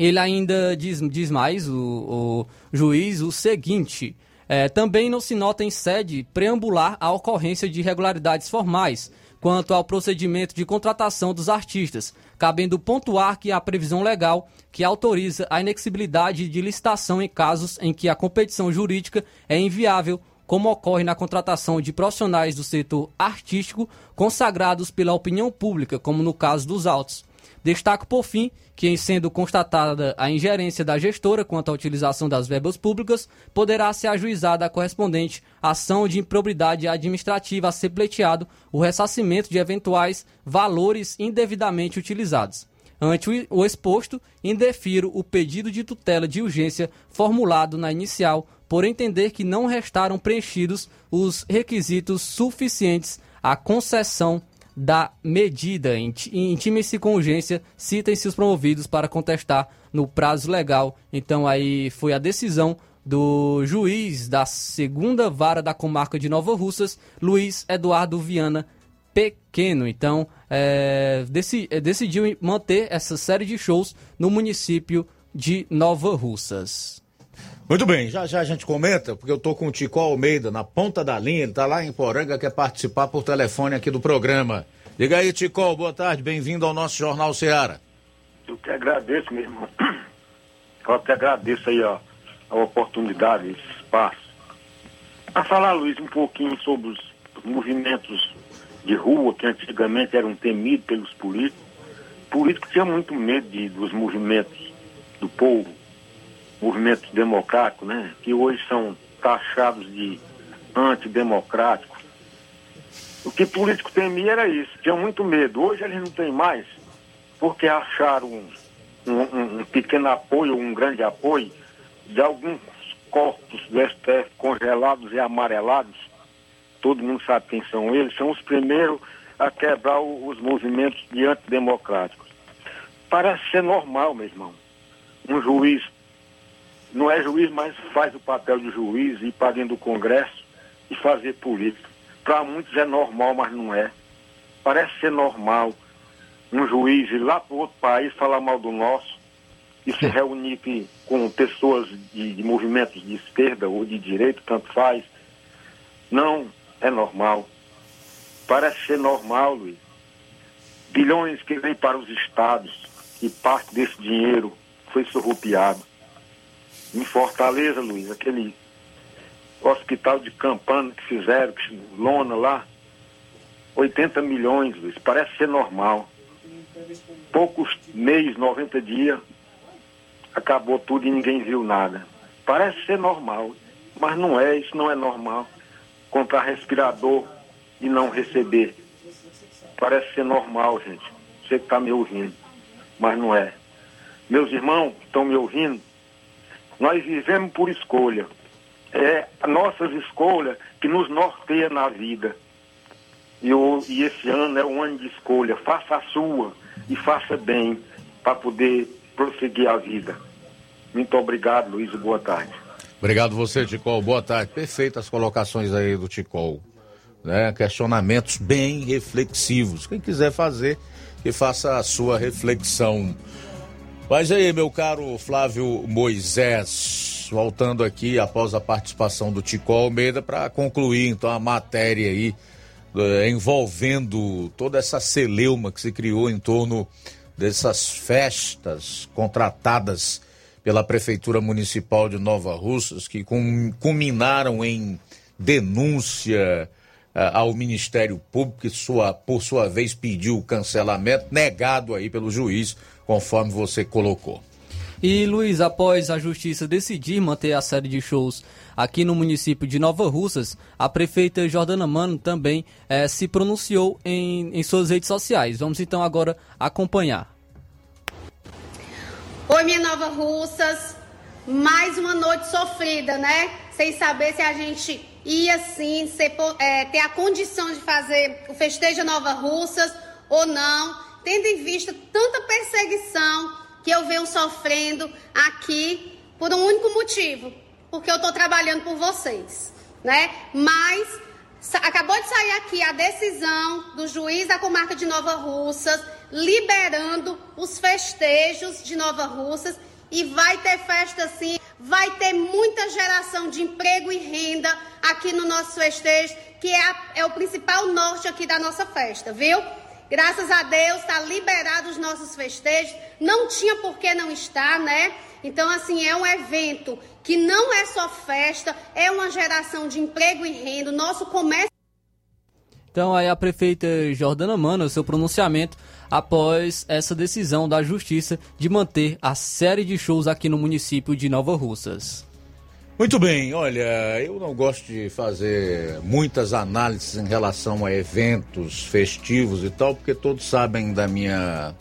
Ele ainda diz, diz mais, o, o juiz, o seguinte: é, também não se nota em sede preambular a ocorrência de irregularidades formais quanto ao procedimento de contratação dos artistas, cabendo pontuar que há previsão legal que autoriza a inexibilidade de licitação em casos em que a competição jurídica é inviável, como ocorre na contratação de profissionais do setor artístico consagrados pela opinião pública, como no caso dos autos. Destaco, por fim, que, em sendo constatada a ingerência da gestora quanto à utilização das verbas públicas, poderá ser ajuizada a correspondente ação de improbidade administrativa a ser pleiteado o ressarcimento de eventuais valores indevidamente utilizados. Ante o exposto, indefiro o pedido de tutela de urgência formulado na inicial, por entender que não restaram preenchidos os requisitos suficientes à concessão da medida. Intime-se com urgência, citem-se os promovidos para contestar no prazo legal. Então aí foi a decisão do juiz da segunda vara da comarca de Nova Russas, Luiz Eduardo Viana Pequeno. Então é, é decidiu manter essa série de shows no município de Nova Russas. Muito bem, já já a gente comenta, porque eu tô com o Tico Almeida na ponta da linha, ele tá lá em Poranga, quer participar por telefone aqui do programa. Liga aí, Tico, boa tarde, bem-vindo ao nosso Jornal Ceará. Eu que agradeço, meu irmão. Eu até agradeço aí ó, a oportunidade, esse espaço. A falar, Luiz, um pouquinho sobre os movimentos de rua que antigamente eram temidos pelos políticos. Políticos tinham muito medo de, dos movimentos do povo movimentos democráticos, né, que hoje são taxados de antidemocráticos. O que político temia era isso, tinha muito medo. Hoje eles não têm mais, porque acharam um, um, um pequeno apoio, um grande apoio de alguns corpos do STF congelados e amarelados. Todo mundo sabe quem são eles, são os primeiros a quebrar os movimentos de antidemocráticos. Parece ser normal, meu irmão. Um juiz não é juiz, mas faz o papel de juiz, ir para dentro do Congresso e fazer política. Para muitos é normal, mas não é. Parece ser normal um juiz ir lá para outro país falar mal do nosso e se reunir com pessoas de, de movimentos de esquerda ou de direita, tanto faz. Não é normal. Parece ser normal, Luiz. Bilhões que vêm para os estados e parte desse dinheiro foi surrupiado em Fortaleza, Luiz, aquele hospital de campana que fizeram, que, lona lá, 80 milhões, Luiz, parece ser normal. Poucos meses, 90 dias, acabou tudo e ninguém viu nada. Parece ser normal, mas não é, isso não é normal. Comprar respirador e não receber. Parece ser normal, gente. Você que está me ouvindo, mas não é. Meus irmãos estão me ouvindo, nós vivemos por escolha. É nossas escolhas que nos norteia na vida. E, e esse ano é um ano de escolha. Faça a sua e faça bem para poder prosseguir a vida. Muito obrigado, Luiz, boa tarde. Obrigado você, Ticol. Boa tarde. Perfeitas colocações aí do Ticol. Né? Questionamentos bem reflexivos. Quem quiser fazer, que faça a sua reflexão. Mas aí, meu caro Flávio Moisés, voltando aqui após a participação do Tico Almeida para concluir então a matéria aí eh, envolvendo toda essa celeuma que se criou em torno dessas festas contratadas pela Prefeitura Municipal de Nova Russas, que culminaram em denúncia uh, ao Ministério Público, que sua, por sua vez pediu o cancelamento, negado aí pelo juiz, conforme você colocou. E Luiz, após a justiça decidir manter a série de shows aqui no município de Nova Russas, a prefeita Jordana Mano também eh, se pronunciou em, em suas redes sociais. Vamos então agora acompanhar. Oi, minha Nova Russas. Mais uma noite sofrida, né? Sem saber se a gente ia sim ser, é, ter a condição de fazer o festejo Nova Russas ou não, tendo em vista tanta perseguição que eu venho sofrendo aqui por um único motivo, porque eu estou trabalhando por vocês, né? Mas acabou de sair aqui a decisão do juiz da comarca de Nova Russas liberando os festejos de Nova Russas e vai ter festa sim, vai ter muita geração de emprego e renda aqui no nosso festejo, que é, a, é o principal norte aqui da nossa festa, viu? Graças a Deus está liberado os nossos festejos. Não tinha por que não estar, né? Então, assim, é um evento que não é só festa, é uma geração de emprego e renda. Nosso comércio. Então, aí a prefeita Jordana Mano, seu pronunciamento após essa decisão da Justiça de manter a série de shows aqui no município de Nova Russas. Muito bem, olha, eu não gosto de fazer muitas análises em relação a eventos festivos e tal, porque todos sabem da minha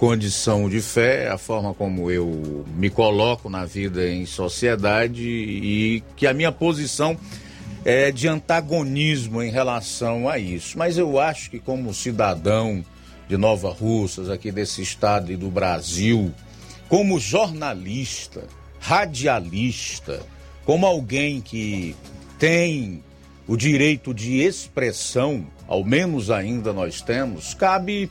condição de fé, a forma como eu me coloco na vida em sociedade e que a minha posição é de antagonismo em relação a isso. Mas eu acho que como cidadão de Nova Russas, aqui desse estado e do Brasil, como jornalista, radialista, como alguém que tem o direito de expressão, ao menos ainda nós temos, cabe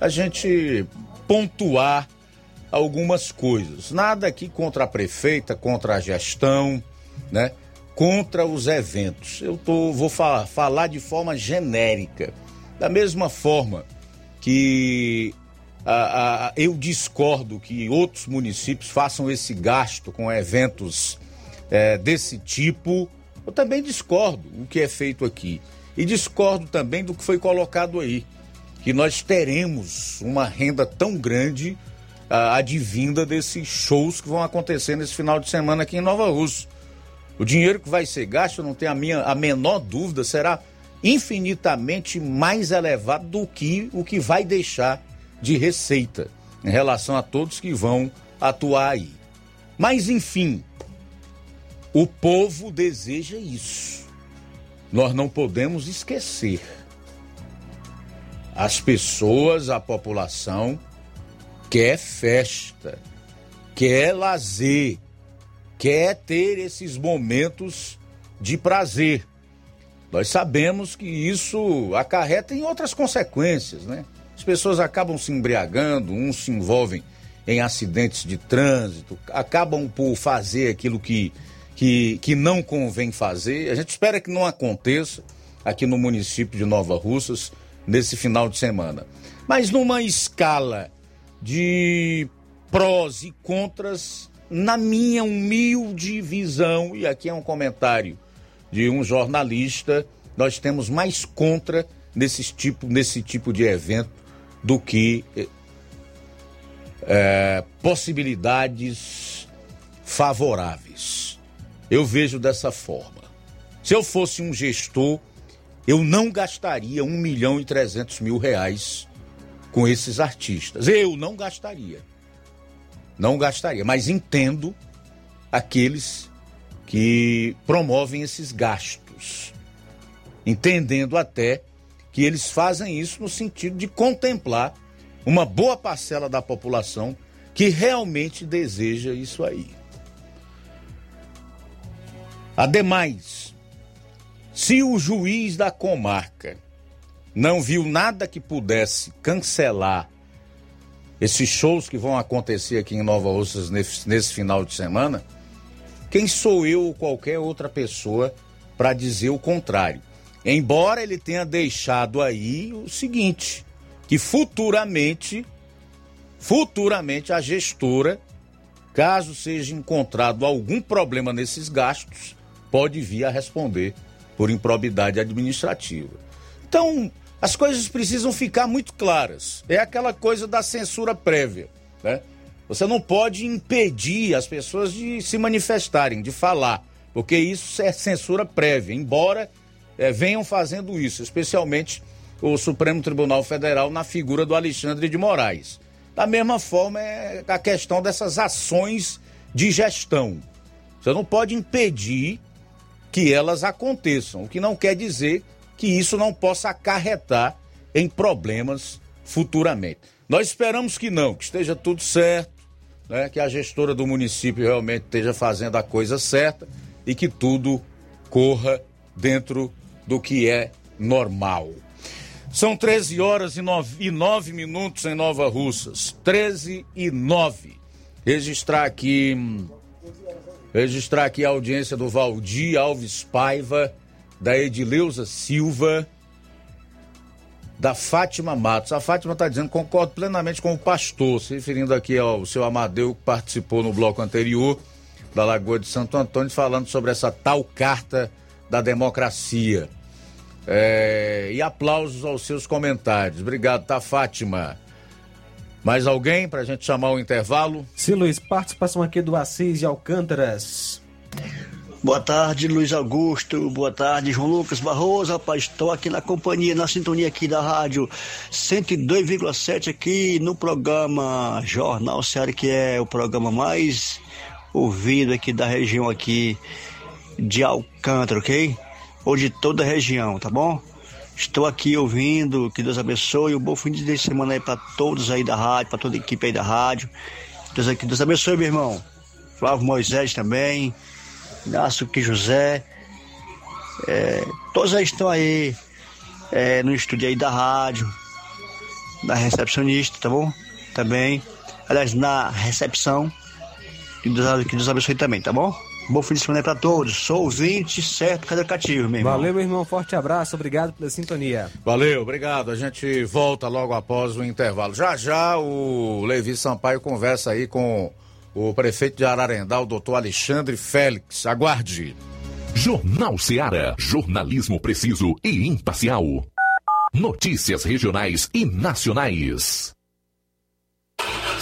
a gente pontuar algumas coisas. Nada aqui contra a prefeita, contra a gestão, né? Contra os eventos. Eu tô, vou falar, falar de forma genérica. Da mesma forma que eu discordo que outros municípios façam esse gasto com eventos é, desse tipo. Eu também discordo o que é feito aqui. E discordo também do que foi colocado aí. Que nós teremos uma renda tão grande uh, advinda desses shows que vão acontecer nesse final de semana aqui em Nova Rússia. O dinheiro que vai ser gasto, não tenho a, minha, a menor dúvida, será infinitamente mais elevado do que o que vai deixar de receita em relação a todos que vão atuar aí. Mas enfim, o povo deseja isso. Nós não podemos esquecer. As pessoas, a população, quer festa, quer lazer, quer ter esses momentos de prazer. Nós sabemos que isso acarreta em outras consequências, né? As pessoas acabam se embriagando, uns se envolvem em acidentes de trânsito, acabam por fazer aquilo que que, que não convém fazer. A gente espera que não aconteça aqui no município de Nova Russas nesse final de semana. Mas numa escala de prós e contras, na minha humilde visão, e aqui é um comentário de um jornalista, nós temos mais contra nesse tipo, nesse tipo de evento do que é, possibilidades favoráveis. Eu vejo dessa forma. Se eu fosse um gestor, eu não gastaria um milhão e trezentos mil reais com esses artistas. Eu não gastaria. Não gastaria, mas entendo aqueles que promovem esses gastos, entendendo até que eles fazem isso no sentido de contemplar uma boa parcela da população que realmente deseja isso aí. Ademais, se o juiz da comarca não viu nada que pudesse cancelar esses shows que vão acontecer aqui em Nova Russas nesse, nesse final de semana, quem sou eu ou qualquer outra pessoa para dizer o contrário? Embora ele tenha deixado aí o seguinte, que futuramente, futuramente a gestora, caso seja encontrado algum problema nesses gastos, pode vir a responder por improbidade administrativa. Então, as coisas precisam ficar muito claras. É aquela coisa da censura prévia, né? Você não pode impedir as pessoas de se manifestarem, de falar, porque isso é censura prévia, embora é, venham fazendo isso, especialmente o Supremo Tribunal Federal na figura do Alexandre de Moraes. Da mesma forma é a questão dessas ações de gestão. Você não pode impedir que elas aconteçam, o que não quer dizer que isso não possa acarretar em problemas futuramente. Nós esperamos que não, que esteja tudo certo, né, que a gestora do município realmente esteja fazendo a coisa certa e que tudo corra dentro do que é normal. São 13 horas e 9, e 9 minutos em Nova Russas. 13 e 9. Registrar aqui. Registrar aqui a audiência do Valdir Alves Paiva, da Edileuza Silva, da Fátima Matos. A Fátima está dizendo, concordo plenamente com o pastor, se referindo aqui ao seu Amadeu, que participou no bloco anterior da Lagoa de Santo Antônio, falando sobre essa tal carta da democracia. É, e aplausos aos seus comentários. Obrigado, tá, Fátima? Mais alguém para a gente chamar o intervalo? Sim, Luiz, participação aqui do Assis de Alcântaras. Boa tarde, Luiz Augusto. Boa tarde, João Lucas Barroso. Rapaz, estou aqui na companhia, na sintonia aqui da rádio 102,7 aqui no programa Jornal Seara, que é o programa mais ouvido aqui da região aqui de Alcântara, ok? Ou de toda a região, tá bom? Estou aqui ouvindo, que Deus abençoe, um bom fim de semana aí para todos aí da rádio, para toda a equipe aí da rádio. Deus, que Deus abençoe, meu irmão. Flávio Moisés também. Inácio que José, é, todos eles estão aí é, no estúdio aí da rádio, da recepcionista, tá bom? Também, aliás, na recepção, que Deus, que Deus abençoe também, tá bom? Bom fim de semana para todos. Sou ouvinte certo cadocativo, meu irmão. Valeu, meu irmão. Forte abraço. Obrigado pela sintonia. Valeu, obrigado. A gente volta logo após o intervalo. Já já o Levi Sampaio conversa aí com o prefeito de Ararendá, o doutor Alexandre Félix. Aguarde. Jornal Seara. Jornalismo preciso e imparcial. Notícias regionais e nacionais.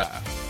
Yeah.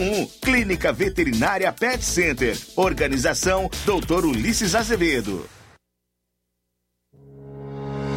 9816584 01. Clínica Veterinária Pet Center. Organização Dr. Ulisses Azevedo.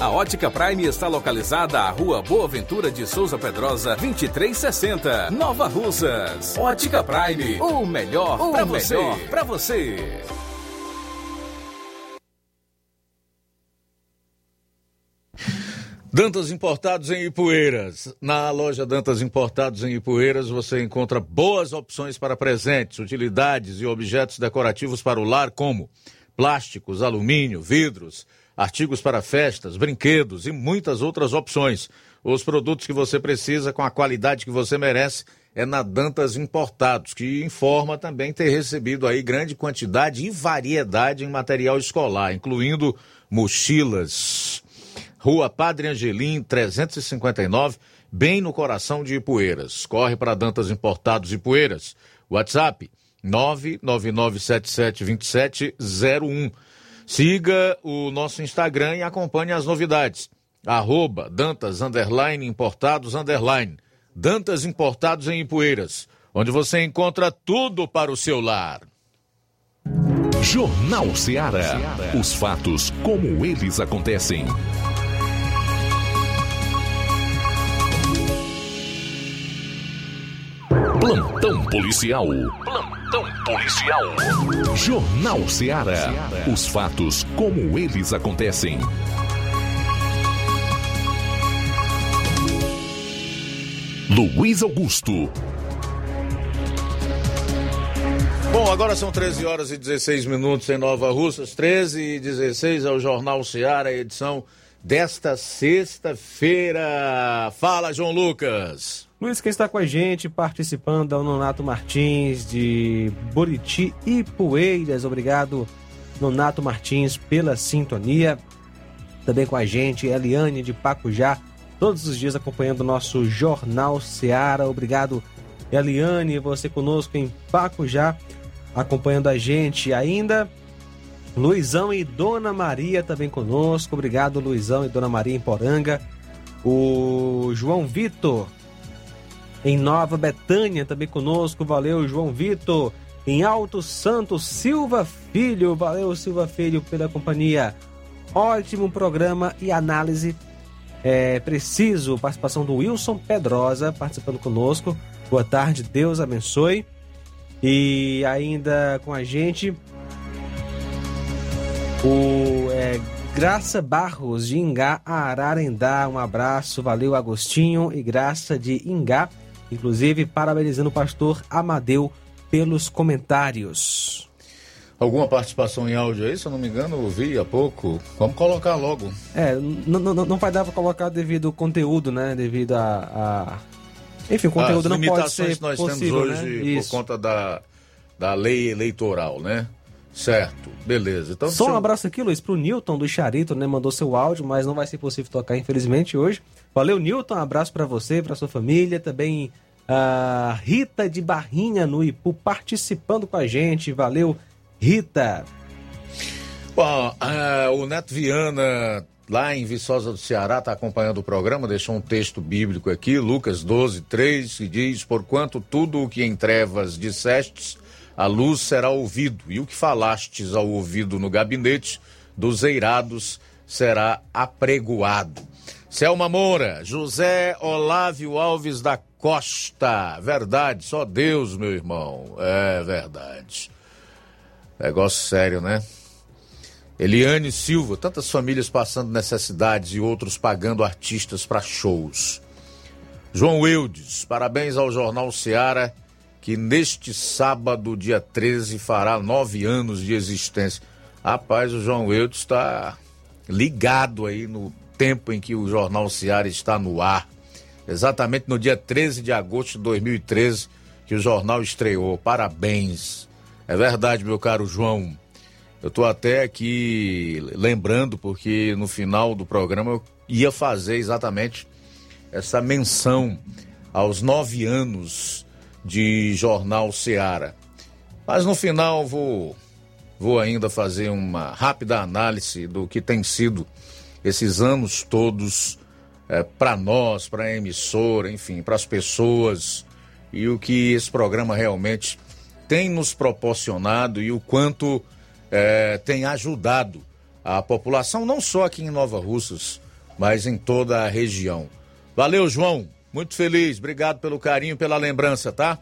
A Ótica Prime está localizada à Rua Boa Ventura de Souza Pedrosa, 2360, Nova Russas. Ótica Prime, o melhor para você. Pra você. Dantas Importados em Ipueiras. Na loja Dantas Importados em Ipueiras você encontra boas opções para presentes, utilidades e objetos decorativos para o lar, como plásticos, alumínio, vidros, artigos para festas, brinquedos e muitas outras opções. Os produtos que você precisa com a qualidade que você merece é na Dantas Importados, que informa também ter recebido aí grande quantidade e variedade em material escolar, incluindo mochilas. Rua Padre Angelim, 359, bem no coração de Ipueiras. Corre para Dantas Importados Ipueiras. WhatsApp 999772701. Siga o nosso Instagram e acompanhe as novidades. Arroba Dantas Underline Importados Underline. Dantas Importados em Ipueiras, onde você encontra tudo para o seu lar. Jornal Ceará. Os fatos como eles acontecem. Plantão policial. Plantão policial. Jornal Ceará. Os fatos como eles acontecem. Luiz Augusto. Bom, agora são 13 horas e 16 minutos em Nova Russas, 13 e 16 é o Jornal Ceará, edição desta sexta-feira. Fala, João Lucas. Luiz, quem está com a gente participando é o Nonato Martins de Buriti e Poeiras. Obrigado, Nonato Martins, pela sintonia. Também com a gente, Eliane de Pacujá, todos os dias acompanhando o nosso Jornal Seara. Obrigado, Eliane, você conosco em Pacujá, acompanhando a gente ainda. Luizão e Dona Maria também conosco. Obrigado, Luizão e Dona Maria em Poranga. O João Vitor em Nova Betânia, também conosco. Valeu, João Vitor. Em Alto Santo, Silva Filho. Valeu, Silva Filho, pela companhia. Ótimo programa e análise é, preciso. Participação do Wilson Pedrosa participando conosco. Boa tarde, Deus abençoe. E ainda com a gente, o é, Graça Barros de Ingá, Ararendá. Um abraço, valeu Agostinho e Graça de Ingá. Inclusive, parabenizando o pastor Amadeu pelos comentários. Alguma participação em áudio aí, se eu não me engano, eu vi há pouco. Vamos colocar logo. É, não vai dar para colocar devido ao conteúdo, né? Devido a. a... Enfim, o conteúdo As não pode ser que nós possível, temos hoje né? por Isso. conta da, da lei eleitoral, né? Certo, beleza. Então, Só um eu- abraço aqui, Luiz, pro Newton do Charito, né? Mandou seu áudio, mas não vai ser possível tocar, infelizmente, hoje. Valeu, Newton. Um abraço para você, para sua família. Também a Rita de Barrinha no Ipu participando com a gente. Valeu, Rita. Bom, ah, o Neto Viana lá em Viçosa do Ceará, está acompanhando o programa, deixou um texto bíblico aqui, Lucas 12, 3, que diz: Porquanto tudo o que em trevas dissestes, a luz será ouvido, e o que falastes ao ouvido no gabinete dos eirados será apregoado. Selma Moura, José Olávio Alves da Costa, verdade, só Deus, meu irmão, é verdade. Negócio sério, né? Eliane Silva, tantas famílias passando necessidades e outros pagando artistas para shows. João Eudes, parabéns ao Jornal Seara, que neste sábado, dia 13, fará nove anos de existência. Rapaz, o João Eudes está ligado aí no tempo em que o Jornal Seara está no ar. Exatamente no dia 13 de agosto de 2013 que o jornal estreou. Parabéns. É verdade, meu caro João. Eu estou até aqui lembrando, porque no final do programa eu ia fazer exatamente essa menção aos nove anos de Jornal Seara. Mas no final vou, vou ainda fazer uma rápida análise do que tem sido esses anos todos é, para nós, para a emissora, enfim, para as pessoas e o que esse programa realmente tem nos proporcionado e o quanto é, tem ajudado a população, não só aqui em Nova Russas, mas em toda a região. Valeu, João. Muito feliz. Obrigado pelo carinho, pela lembrança, tá?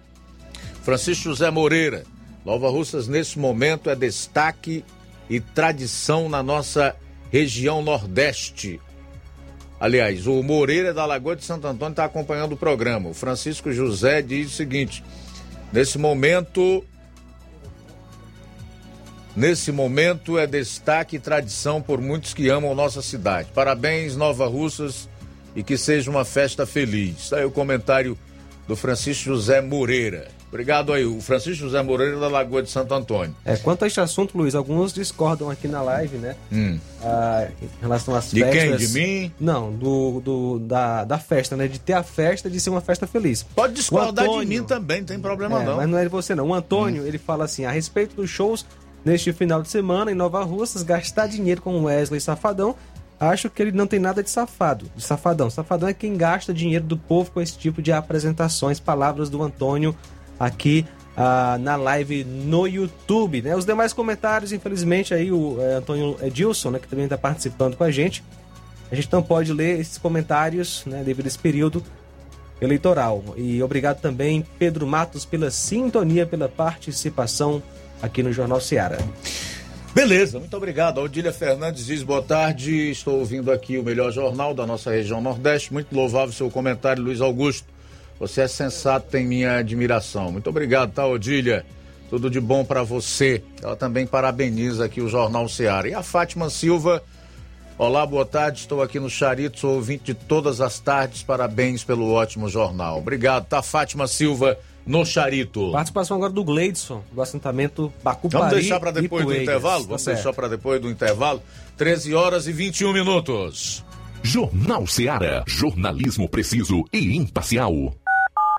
Francisco José Moreira. Nova Russas, nesse momento, é destaque e tradição na nossa região Nordeste. Aliás, o Moreira da Lagoa de Santo Antônio está acompanhando o programa. O Francisco José diz o seguinte: nesse momento, Nesse momento é destaque e tradição por muitos que amam nossa cidade. Parabéns, Nova Russas, e que seja uma festa feliz. Está aí o comentário do Francisco José Moreira. Obrigado aí, o Francisco José Moreira da Lagoa de Santo Antônio. É, quanto a este assunto, Luiz, alguns discordam aqui na live, né? Hum. Ah, em relação às De festas. quem? De mim? Não, do, do, da, da festa, né? De ter a festa, de ser uma festa feliz. Pode discordar Antônio- de mim também, não tem problema É, não. Hum. Mas não é de você, não. O Antônio, ele fala assim: a respeito dos shows neste final de semana em Nova Russas, gastar dinheiro com Wesley Safadão, acho que ele não tem nada de safado, de safadão. Safadão é quem gasta dinheiro do povo com esse tipo de apresentações. Palavras do Antônio aqui ah, na live no YouTube. Né? Os demais comentários, infelizmente, aí o eh, Antônio Edilson, né, que também está participando com a gente. A gente não pode ler esses comentários né, devido a esse período eleitoral. E obrigado também, Pedro Matos, pela sintonia, pela participação aqui no Jornal Seara. Beleza, muito obrigado. A Odília Fernandes diz boa tarde. Estou ouvindo aqui o melhor jornal da nossa região Nordeste. Muito louvável seu comentário, Luiz Augusto. Você é sensato, tem minha admiração. Muito obrigado, tá, Odília? Tudo de bom para você. Ela também parabeniza aqui o Jornal Seara. E a Fátima Silva. Olá, boa tarde. Estou aqui no Charito, sou ouvinte de todas as tardes. Parabéns pelo ótimo jornal. Obrigado, tá, Fátima Silva, no Charito. Participação agora do Gleidson, do assentamento Bacupari. Vamos deixar para depois do intervalo? Tá Vamos certo. deixar para depois do intervalo. 13 horas e 21 minutos. Jornal Seara. Jornalismo preciso e imparcial.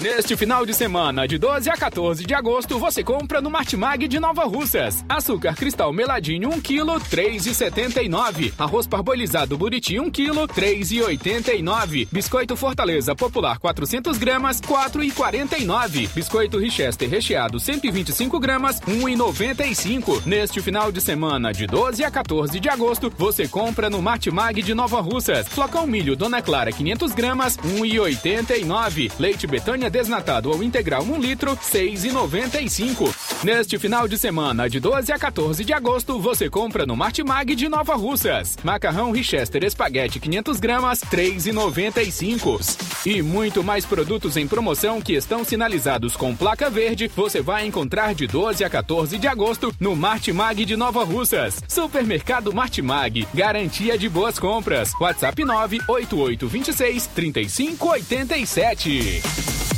Neste final de semana, de 12 a 14 de agosto, você compra no Martimag de Nova Russas. Açúcar cristal meladinho 1 kg, 3,79. Arroz parbolizado buriti 1 kg, 3,89. Biscoito Fortaleza Popular 400 gramas, 4,49. Biscoito Richester recheado 125 gramas, 1,95. Neste final de semana, de 12 a 14 de agosto, você compra no Martimag de Nova Russas. Flocão milho Dona Clara 500 gramas, 1,89. Leite Betânia desnatado ou integral 1 litro, 6,95. Neste final de semana, de 12 a 14 de agosto, você compra no Martimag de Nova Russas. Macarrão Richester Espaguete 500 gramas, 3,95. E muito mais produtos em promoção que estão sinalizados com placa verde, você vai encontrar de 12 a 14 de agosto no Martimag de Nova Russas. Supermercado Martimag, garantia de boas compras. WhatsApp 98826 3587.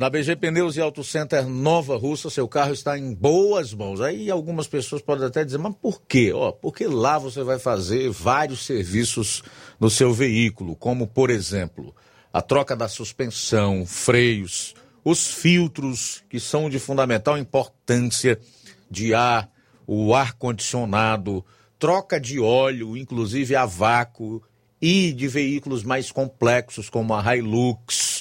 Na BG Pneus e Auto Center Nova Russa, seu carro está em boas mãos. Aí algumas pessoas podem até dizer, mas por quê? Ó, porque lá você vai fazer vários serviços no seu veículo, como por exemplo, a troca da suspensão, freios, os filtros que são de fundamental importância de ar, o ar condicionado, troca de óleo, inclusive a vácuo e de veículos mais complexos como a Hilux.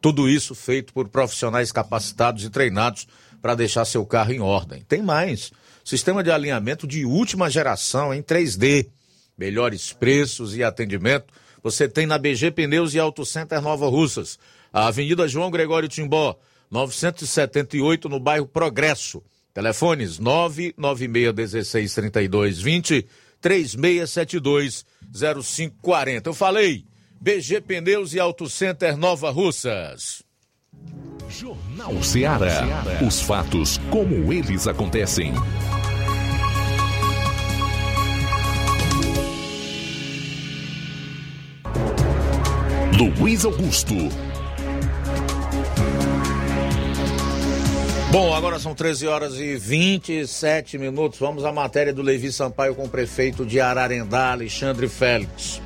Tudo isso feito por profissionais capacitados e treinados para deixar seu carro em ordem. Tem mais: sistema de alinhamento de última geração em 3D. Melhores preços e atendimento você tem na BG Pneus e Auto Center Nova Russas. A Avenida João Gregório Timbó, 978, no bairro Progresso. Telefones 996163220, 36720540. Eu falei. BG Pneus e Auto Center Nova Russas. Jornal Ceará. Os fatos como eles acontecem. Luiz Augusto. Bom, agora são 13 horas e 27 minutos. Vamos à matéria do Levi Sampaio com o prefeito de Ararendá, Alexandre Félix.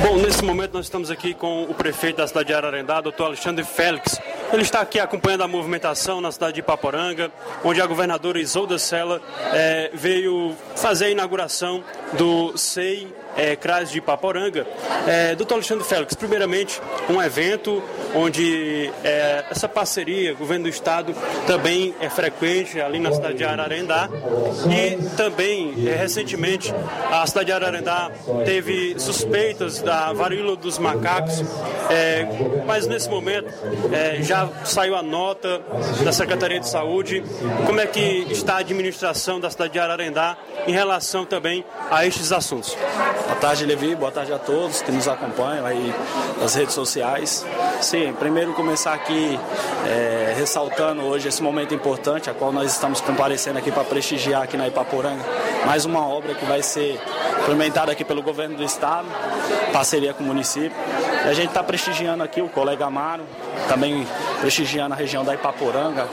Bom, nesse momento nós estamos aqui com o prefeito da cidade de Ararendá, doutor Alexandre Félix. Ele está aqui acompanhando a movimentação na cidade de Ipaporanga, onde a governadora Isolda Sela eh, veio fazer a inauguração do SEI é, CRAS de Ipaporanga. É, doutor Alexandre Félix, primeiramente, um evento onde é, essa parceria, governo do estado, também é frequente ali na cidade de Ararendá. E também, é, recentemente, a cidade de Ararendá teve suspeitas da varíola dos macacos, é, mas nesse momento é, já saiu a nota da Secretaria de Saúde. Como é que está a administração da cidade de Ararendá em relação também a estes assuntos? Boa tarde, Levi. Boa tarde a todos que nos acompanham aí nas redes sociais. Sim, primeiro começar aqui é, ressaltando hoje esse momento importante, a qual nós estamos comparecendo aqui para prestigiar aqui na Ipaporanga mais uma obra que vai ser implementada aqui pelo governo do estado, parceria com o município. E a gente está prestigiando aqui o colega Amaro, também prestigiando a região da Ipaporanga,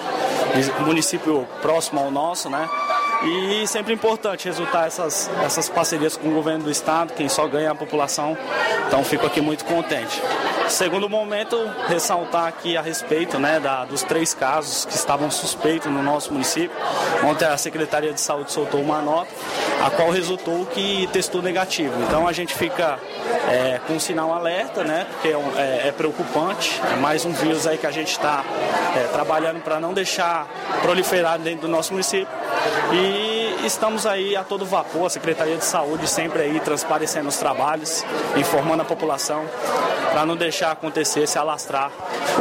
município próximo ao nosso, né? E sempre importante resultar essas, essas parcerias com o governo do estado, quem só ganha é a população. Então fico aqui muito contente. Segundo momento, ressaltar aqui a respeito né, da, dos três casos que estavam suspeitos no nosso município. Ontem a Secretaria de Saúde soltou uma nota, a qual resultou que testou negativo. Então a gente fica é, com um sinal alerta, né? Porque é, é, é, preocupante. É mais um vírus aí que a gente está é, trabalhando para não deixar proliferar dentro do nosso município. E estamos aí a todo vapor, a Secretaria de Saúde sempre aí transparecendo os trabalhos, informando a população para não deixar acontecer, se alastrar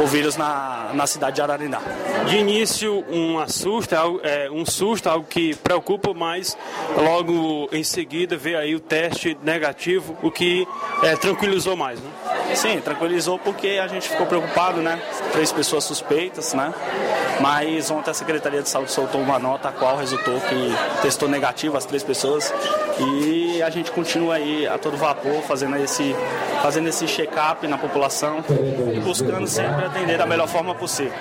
o vírus na, na cidade de Ararindá. De início, um assusto, é, um susto, algo que preocupa, mas logo em seguida ver aí o teste negativo, o que é, tranquilizou mais, né? Sim, tranquilizou porque a gente ficou preocupado, né? Três pessoas suspeitas, né? Mas ontem a Secretaria de Saúde soltou uma nota a qual resultou que testou negativo as três pessoas e a gente continua aí a todo vapor fazendo esse, fazendo esse check-up na população e buscando sempre atender da melhor forma possível.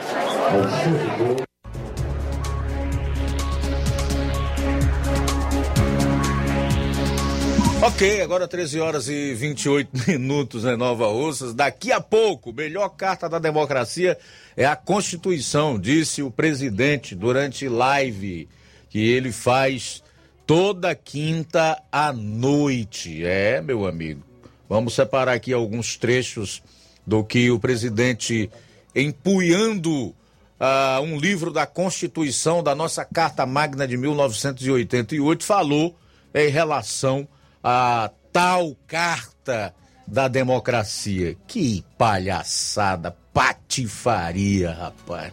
Ok, agora 13 horas e 28 minutos em Nova Russas. Daqui a pouco, melhor carta da democracia é a Constituição, disse o presidente durante live que ele faz toda quinta à noite. É, meu amigo. Vamos separar aqui alguns trechos do que o presidente empunhando uh, um livro da Constituição da nossa Carta Magna de 1988 falou em relação a tal carta da democracia. Que palhaçada, patifaria, rapaz.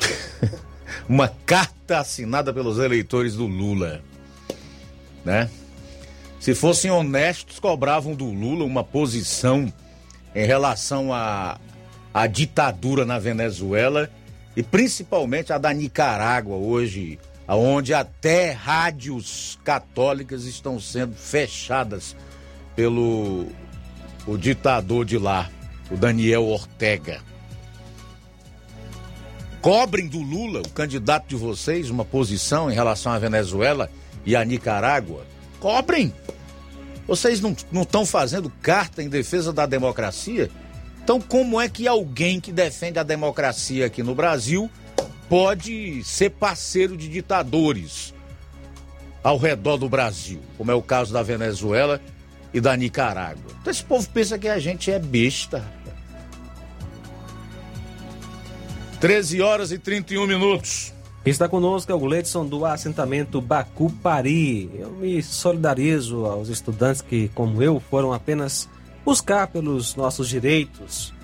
Uma carta assinada pelos eleitores do Lula, né? Se fossem honestos, cobravam do Lula uma posição em relação à ditadura na Venezuela e principalmente a da Nicarágua hoje onde até rádios católicas estão sendo fechadas pelo o ditador de lá, o Daniel Ortega. Cobrem do Lula, o candidato de vocês, uma posição em relação à Venezuela e à Nicarágua. Cobrem! Vocês não estão fazendo carta em defesa da democracia? Então, como é que alguém que defende a democracia aqui no Brasil pode ser parceiro de ditadores ao redor do Brasil, como é o caso da Venezuela e da Nicarágua. Então esse povo pensa que a gente é besta. 13 horas e 31 minutos. Está conosco é o Gledson do assentamento Bacupari. Eu me solidarizo aos estudantes que, como eu, foram apenas buscar pelos nossos direitos,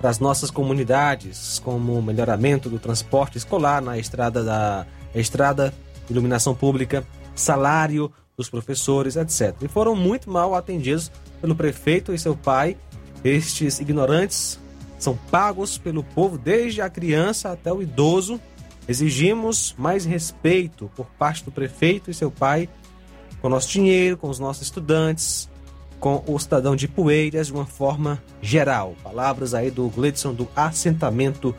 para as nossas comunidades, como o melhoramento do transporte escolar na estrada da estrada, iluminação pública, salário dos professores, etc. E foram muito mal atendidos pelo prefeito e seu pai. Estes ignorantes são pagos pelo povo desde a criança até o idoso. Exigimos mais respeito por parte do prefeito e seu pai com o nosso dinheiro, com os nossos estudantes, com o cidadão de Poeiras de uma forma geral. Palavras aí do Gledson do assentamento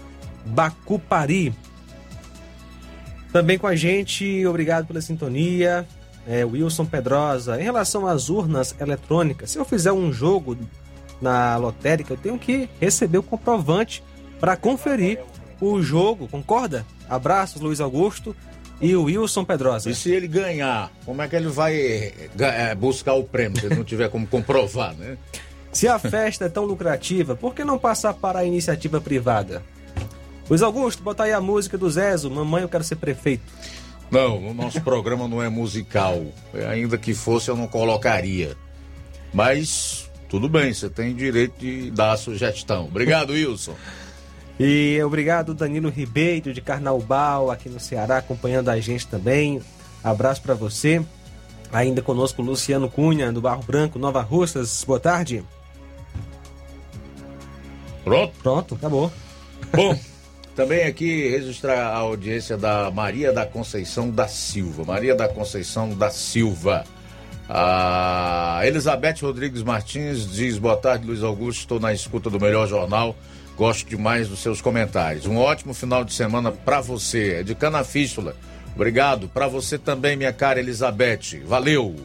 Bacupari. Também com a gente, obrigado pela sintonia. É, Wilson Pedrosa, em relação às urnas eletrônicas, se eu fizer um jogo na lotérica, eu tenho que receber o comprovante para conferir o jogo, concorda? Abraços, Luiz Augusto e o Wilson Pedrosa. E se ele ganhar, como é que ele vai é, buscar o prêmio, se ele não tiver como comprovar, né? Se a festa é tão lucrativa, por que não passar para a iniciativa privada? Luiz Augusto, bota aí a música do Zezo, Mamãe, eu quero ser prefeito. Não, o nosso programa não é musical. Ainda que fosse, eu não colocaria. Mas, tudo bem, você tem direito de dar a sugestão. Obrigado, Wilson. E obrigado Danilo Ribeiro de Carnaubal aqui no Ceará acompanhando a gente também. Abraço para você. Ainda conosco Luciano Cunha do Barro Branco, Nova Russas. Boa tarde. Pronto? Pronto, acabou. Bom, também aqui registrar a audiência da Maria da Conceição da Silva. Maria da Conceição da Silva. A Elizabeth Rodrigues Martins diz: Boa tarde, Luiz Augusto. Estou na escuta do melhor jornal. Gosto demais dos seus comentários. Um ótimo final de semana para você. É de Canafístula. Obrigado. Para você também, minha cara Elizabeth. Valeu.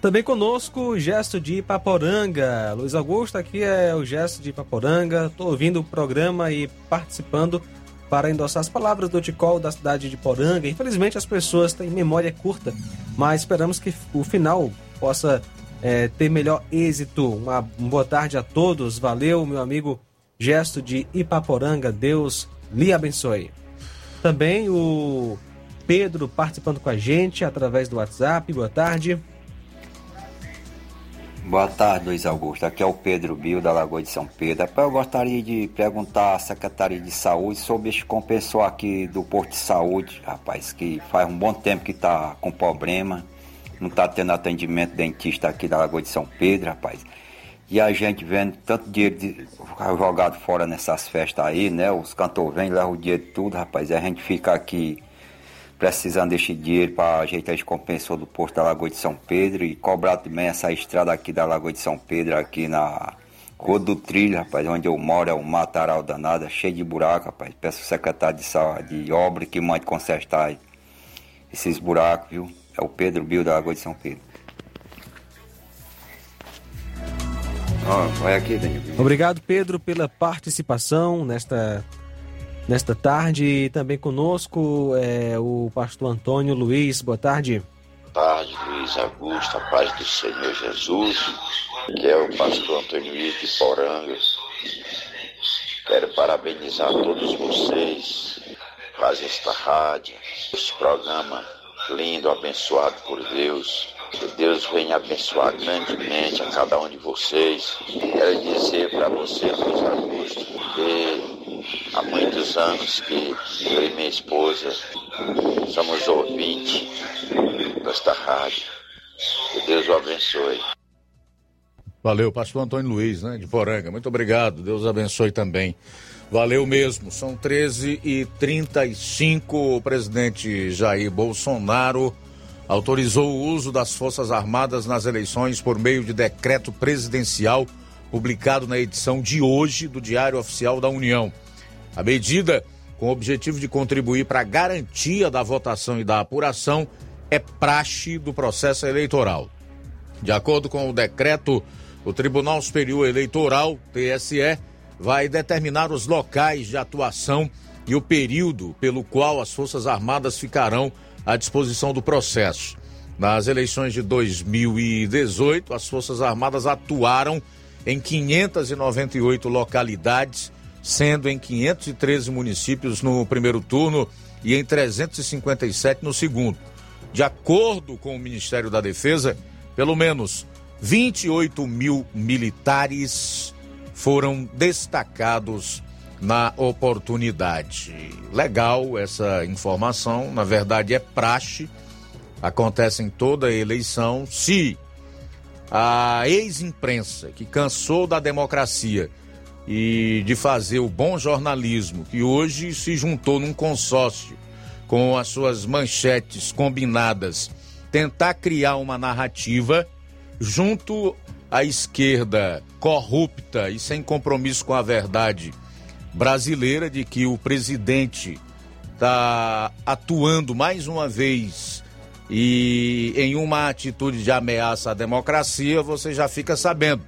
Também conosco o gesto de Ipaporanga. Luiz Augusto, aqui é o gesto de Ipaporanga. Estou ouvindo o programa e participando para endossar as palavras do Ticol da cidade de Poranga. Infelizmente as pessoas têm memória curta, mas esperamos que o final possa é, ter melhor êxito. Uma, boa tarde a todos. Valeu, meu amigo Gesto de Ipaporanga. Deus lhe abençoe. Também o Pedro participando com a gente através do WhatsApp. Boa tarde. Boa tarde, Luiz Augusto. Aqui é o Pedro Bio, da Lagoa de São Pedro. Eu gostaria de perguntar à Secretaria de Saúde sobre este compensor aqui do Porto de Saúde, rapaz, que faz um bom tempo que está com problema, não está tendo atendimento dentista aqui da Lagoa de São Pedro, rapaz. E a gente vendo tanto dinheiro de, jogado fora nessas festas aí, né? Os cantores vêm, levam o dinheiro de tudo, rapaz. E a gente fica aqui precisando deste dinheiro para ajeitar esse compensor do posto da Lagoa de São Pedro e cobrar também essa estrada aqui da Lagoa de São Pedro, aqui na Rua do Trilho, rapaz, onde eu moro, é um mataral danado, cheio de buraco, rapaz. Peço ao secretário de, de obra que mande consertar esses buracos, viu? É o Pedro Bio da Lagoa de São Pedro. Oh, vai aqui, Daniel. Obrigado, Pedro, pela participação nesta nesta tarde. Também conosco é o pastor Antônio Luiz. Boa tarde. Boa tarde, Luiz Augusto, a paz do Senhor Jesus, que é o pastor Antônio Luiz de Poranga. Quero parabenizar todos vocês que fazem esta rádio, este programa lindo, abençoado por Deus. Que Deus venha abençoar grandemente a cada um de vocês. Quero dizer para você, Luiz Augusto, que há muitos anos que eu e minha esposa somos ouvintes desta rádio. Que Deus o abençoe. Valeu, pastor Antônio Luiz, né, de Poranga. Muito obrigado. Deus abençoe também. Valeu mesmo. São 13 e 35 O presidente Jair Bolsonaro autorizou o uso das Forças Armadas nas eleições por meio de decreto presidencial publicado na edição de hoje do Diário Oficial da União. A medida, com o objetivo de contribuir para a garantia da votação e da apuração, é praxe do processo eleitoral. De acordo com o decreto, o Tribunal Superior Eleitoral, TSE, vai determinar os locais de atuação e o período pelo qual as Forças Armadas ficarão à disposição do processo. Nas eleições de 2018, as Forças Armadas atuaram em 598 localidades sendo em 513 municípios no primeiro turno e em 357 no segundo. De acordo com o Ministério da Defesa, pelo menos 28 mil militares foram destacados na oportunidade. Legal essa informação, na verdade é praxe, acontece em toda eleição. Se a ex-imprensa, que cansou da democracia, e de fazer o bom jornalismo, que hoje se juntou num consórcio com as suas manchetes combinadas, tentar criar uma narrativa junto à esquerda corrupta e sem compromisso com a verdade brasileira de que o presidente está atuando mais uma vez e em uma atitude de ameaça à democracia, você já fica sabendo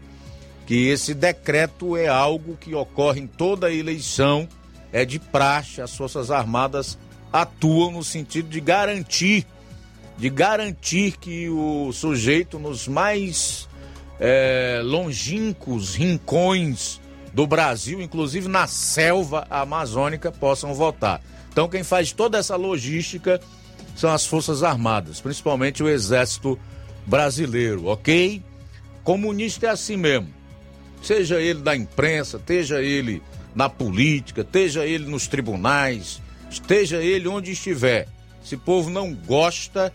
que esse decreto é algo que ocorre em toda eleição, é de praxe, as Forças Armadas atuam no sentido de garantir, de garantir que o sujeito nos mais é, longínquos rincões do Brasil, inclusive na selva amazônica, possam votar. Então quem faz toda essa logística são as Forças Armadas, principalmente o Exército Brasileiro, ok? Comunista é assim mesmo seja ele da imprensa, esteja ele na política, esteja ele nos tribunais, esteja ele onde estiver. Esse povo não gosta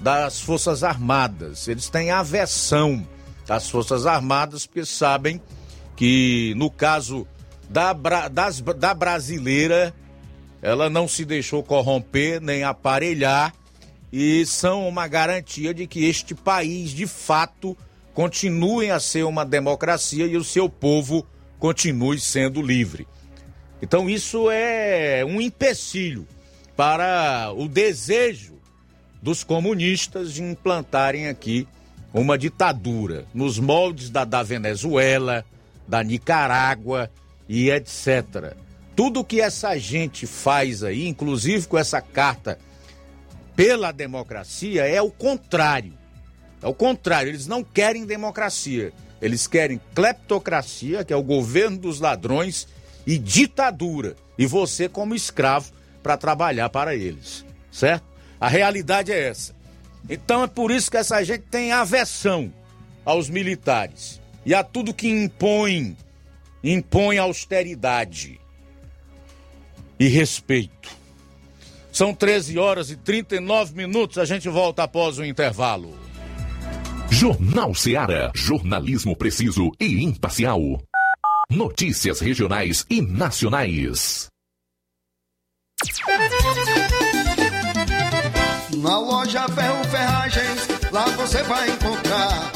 das Forças Armadas, eles têm aversão às Forças Armadas porque sabem que no caso da, das, da brasileira, ela não se deixou corromper nem aparelhar e são uma garantia de que este país, de fato, continue a ser uma democracia e o seu povo continue sendo livre. Então, isso é um empecilho para o desejo dos comunistas de implantarem aqui uma ditadura nos moldes da, da Venezuela, da Nicarágua e etc. Tudo que essa gente faz aí, inclusive com essa carta pela democracia, é o contrário. É o contrário, eles não querem democracia. Eles querem cleptocracia, que é o governo dos ladrões, e ditadura. E você como escravo para trabalhar para eles. Certo? A realidade é essa. Então é por isso que essa gente tem aversão aos militares e a tudo que impõe, impõe austeridade e respeito. São 13 horas e 39 minutos, a gente volta após o intervalo. Jornal Seara, jornalismo preciso e imparcial. Notícias regionais e nacionais. Na loja Ferro Ferragens, lá você vai encontrar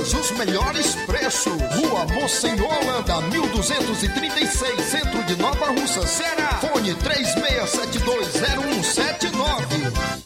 os melhores preços. Rua Holanda, 1236, centro de Nova Russa, Ceará. Fone 36720179.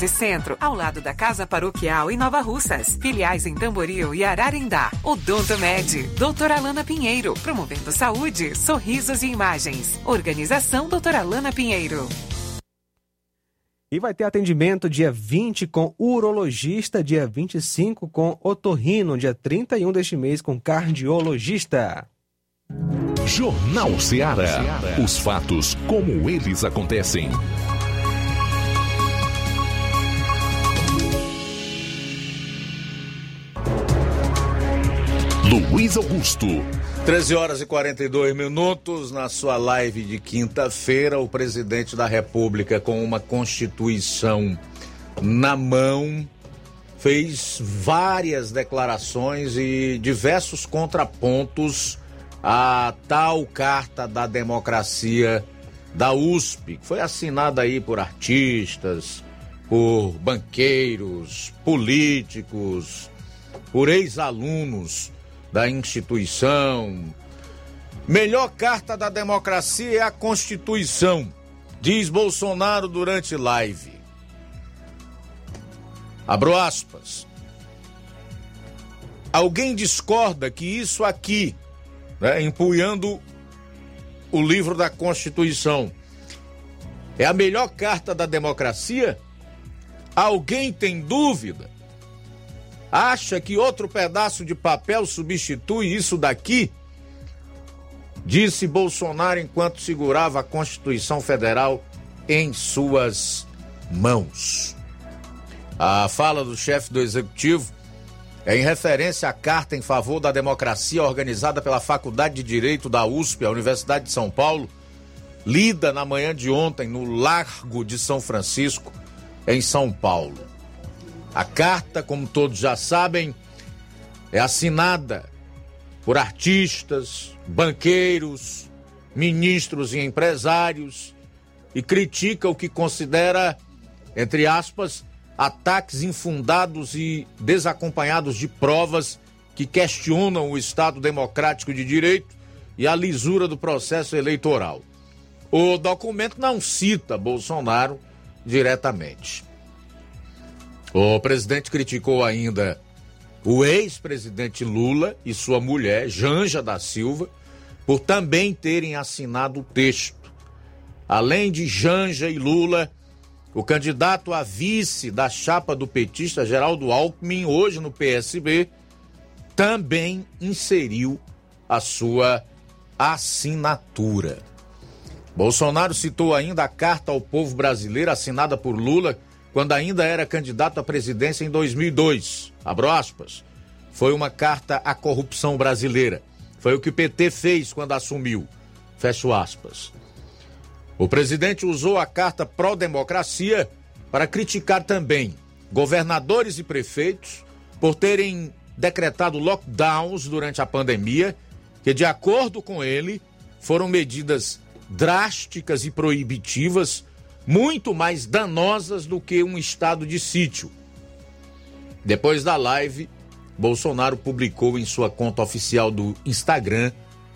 Centro, ao lado da Casa Paroquial em Nova Russas. Filiais em Tamboril e Ararendá. Odonto Med, doutora Alana Pinheiro, promovendo saúde, sorrisos e imagens. Organização doutora Alana Pinheiro. E vai ter atendimento dia 20 com urologista, dia 25 com otorrino, dia 31 deste mês com cardiologista. Jornal Seara. Os fatos como eles acontecem. Luiz Augusto. 13 horas e 42 minutos. Na sua live de quinta-feira, o presidente da República, com uma Constituição na mão, fez várias declarações e diversos contrapontos à tal Carta da Democracia da USP, que foi assinada aí por artistas, por banqueiros, políticos, por ex-alunos da instituição. Melhor carta da democracia é a Constituição, diz Bolsonaro durante live. Abro aspas. Alguém discorda que isso aqui, né, empunhando o livro da Constituição, é a melhor carta da democracia? Alguém tem dúvida? Acha que outro pedaço de papel substitui isso daqui? Disse Bolsonaro enquanto segurava a Constituição Federal em suas mãos. A fala do chefe do executivo é em referência à carta em favor da democracia organizada pela Faculdade de Direito da USP, a Universidade de São Paulo, lida na manhã de ontem no Largo de São Francisco, em São Paulo. A carta, como todos já sabem, é assinada por artistas, banqueiros, ministros e empresários e critica o que considera, entre aspas, ataques infundados e desacompanhados de provas que questionam o Estado democrático de direito e a lisura do processo eleitoral. O documento não cita Bolsonaro diretamente. O presidente criticou ainda o ex-presidente Lula e sua mulher, Janja da Silva, por também terem assinado o texto. Além de Janja e Lula, o candidato a vice da chapa do petista Geraldo Alckmin, hoje no PSB, também inseriu a sua assinatura. Bolsonaro citou ainda a carta ao povo brasileiro assinada por Lula quando ainda era candidato à presidência em 2002. Abro aspas. Foi uma carta à corrupção brasileira. Foi o que o PT fez quando assumiu. Fecho aspas. O presidente usou a carta pró-democracia para criticar também governadores e prefeitos por terem decretado lockdowns durante a pandemia, que, de acordo com ele, foram medidas drásticas e proibitivas muito mais danosas do que um estado de sítio. Depois da live, Bolsonaro publicou em sua conta oficial do Instagram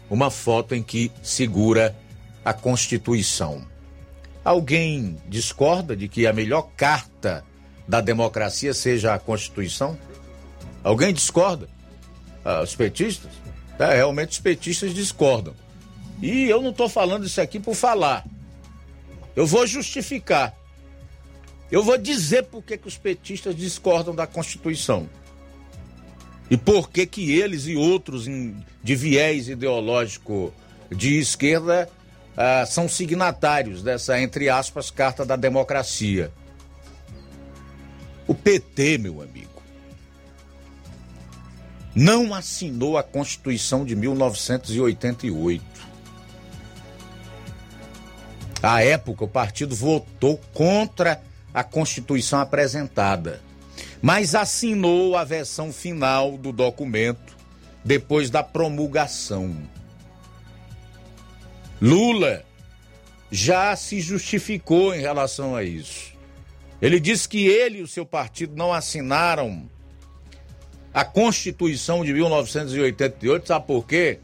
uma foto em que segura a Constituição. Alguém discorda de que a melhor carta da democracia seja a Constituição? Alguém discorda? Ah, os petistas? É, realmente os petistas discordam. E eu não estou falando isso aqui por falar. Eu vou justificar. Eu vou dizer por que, que os petistas discordam da Constituição. E por que, que eles e outros de viés ideológico de esquerda ah, são signatários dessa, entre aspas, Carta da Democracia. O PT, meu amigo, não assinou a Constituição de 1988. À época, o partido votou contra a Constituição apresentada, mas assinou a versão final do documento depois da promulgação. Lula já se justificou em relação a isso. Ele disse que ele e o seu partido não assinaram a Constituição de 1988, sabe por quê?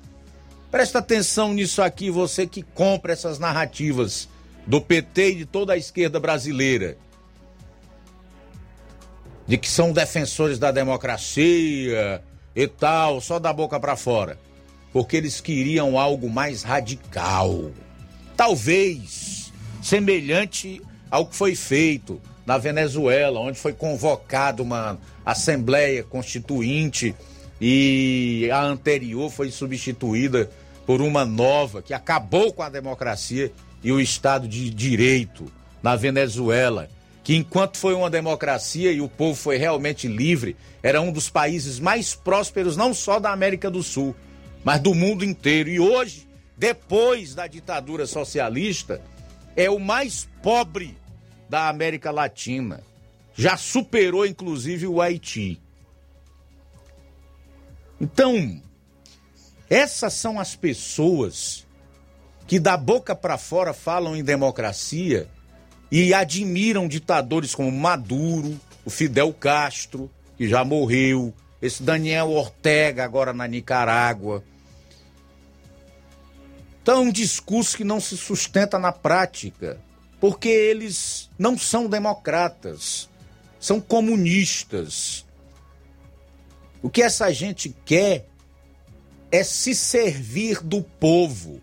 Presta atenção nisso aqui, você que compra essas narrativas do PT e de toda a esquerda brasileira, de que são defensores da democracia e tal, só da boca para fora, porque eles queriam algo mais radical. Talvez semelhante ao que foi feito na Venezuela, onde foi convocada uma assembleia constituinte e a anterior foi substituída por uma nova que acabou com a democracia e o Estado de Direito na Venezuela, que enquanto foi uma democracia e o povo foi realmente livre, era um dos países mais prósperos não só da América do Sul, mas do mundo inteiro. E hoje, depois da ditadura socialista, é o mais pobre da América Latina. Já superou inclusive o Haiti. Então, essas são as pessoas que da boca para fora falam em democracia e admiram ditadores como Maduro, o Fidel Castro, que já morreu, esse Daniel Ortega agora na Nicarágua. Então é um discurso que não se sustenta na prática, porque eles não são democratas, são comunistas. O que essa gente quer é se servir do povo.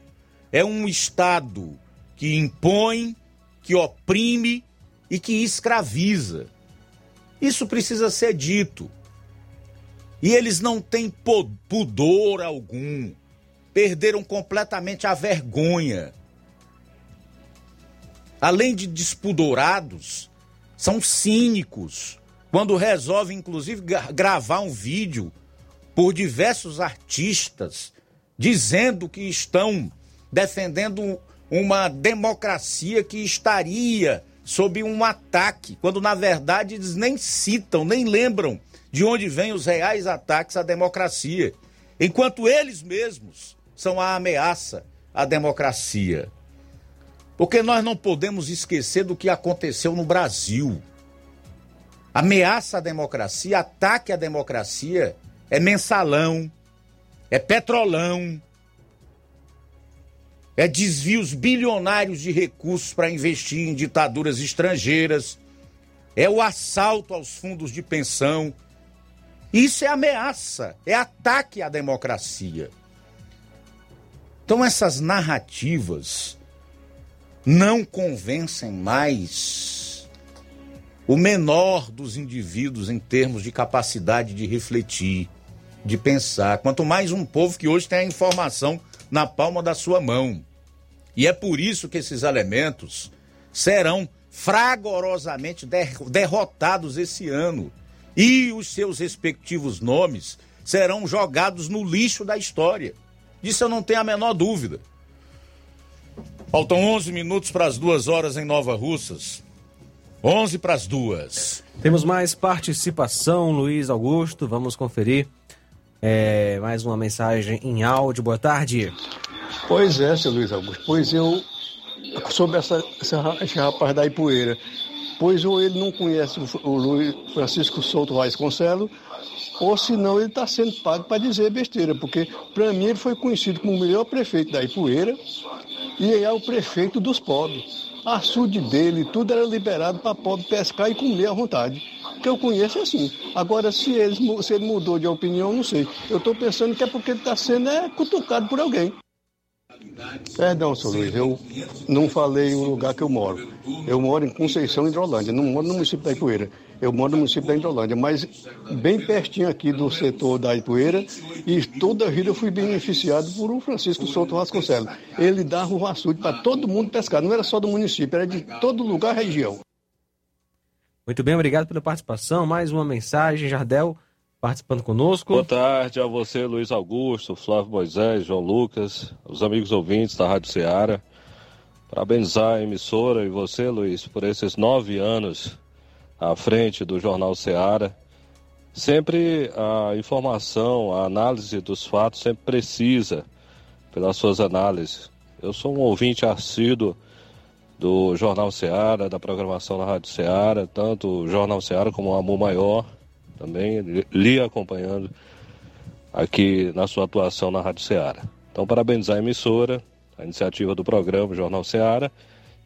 É um Estado que impõe, que oprime e que escraviza. Isso precisa ser dito. E eles não têm pudor algum. Perderam completamente a vergonha. Além de despudorados, são cínicos. Quando resolvem, inclusive, gravar um vídeo por diversos artistas dizendo que estão defendendo uma democracia que estaria sob um ataque, quando na verdade eles nem citam, nem lembram de onde vêm os reais ataques à democracia, enquanto eles mesmos são a ameaça à democracia. Porque nós não podemos esquecer do que aconteceu no Brasil. Ameaça à democracia, ataque à democracia é mensalão, é petrolão, é desvios bilionários de recursos para investir em ditaduras estrangeiras, é o assalto aos fundos de pensão. Isso é ameaça, é ataque à democracia. Então, essas narrativas não convencem mais o menor dos indivíduos em termos de capacidade de refletir, de pensar. Quanto mais um povo que hoje tem a informação na palma da sua mão. E é por isso que esses elementos serão fragorosamente derrotados esse ano. E os seus respectivos nomes serão jogados no lixo da história. Disso eu não tenho a menor dúvida. Faltam 11 minutos para as duas horas em Nova Russas. 11 para as duas. Temos mais participação, Luiz Augusto. Vamos conferir é, mais uma mensagem em áudio. Boa tarde. Pois é, seu Luiz Augusto. Pois eu, sobre essa, esse rapaz da Ipueira, pois ou ele não conhece o, Luiz Francisco Souto Vasconcelos, ou senão ele está sendo pago para dizer besteira, porque para mim ele foi conhecido como o melhor prefeito da Ipueira e ele é o prefeito dos pobres. Açude dele, tudo era liberado para pobre pescar e comer à vontade. Que eu conheço é assim. Agora, se ele, se ele mudou de opinião, não sei. Eu estou pensando que é porque ele está sendo é, cutucado por alguém. Perdão, senhor Luiz, eu não falei o lugar que eu moro. Eu moro em Conceição, Hidrolândia, não moro no município da Ipueira. Eu moro no município da Hidrolândia, mas bem pertinho aqui do setor da Ipueira e toda a vida eu fui beneficiado por o Francisco Souto Vasconcelos. Ele dava o açude para todo mundo pescar, não era só do município, era de todo lugar, região. Muito bem, obrigado pela participação. Mais uma mensagem, Jardel participando conosco. Boa tarde a você, Luiz Augusto, Flávio Moisés, João Lucas, os amigos ouvintes da Rádio Ceará. Parabenizar a emissora e você, Luiz, por esses nove anos à frente do Jornal Ceará. Sempre a informação, a análise dos fatos sempre precisa pelas suas análises. Eu sou um ouvinte assíduo do Jornal Ceará, da programação da Rádio Ceará, tanto o Jornal Ceará como o Amor Maior também, lhe acompanhando aqui na sua atuação na Rádio Ceará. Então, parabenizar a emissora, a iniciativa do programa Jornal Ceará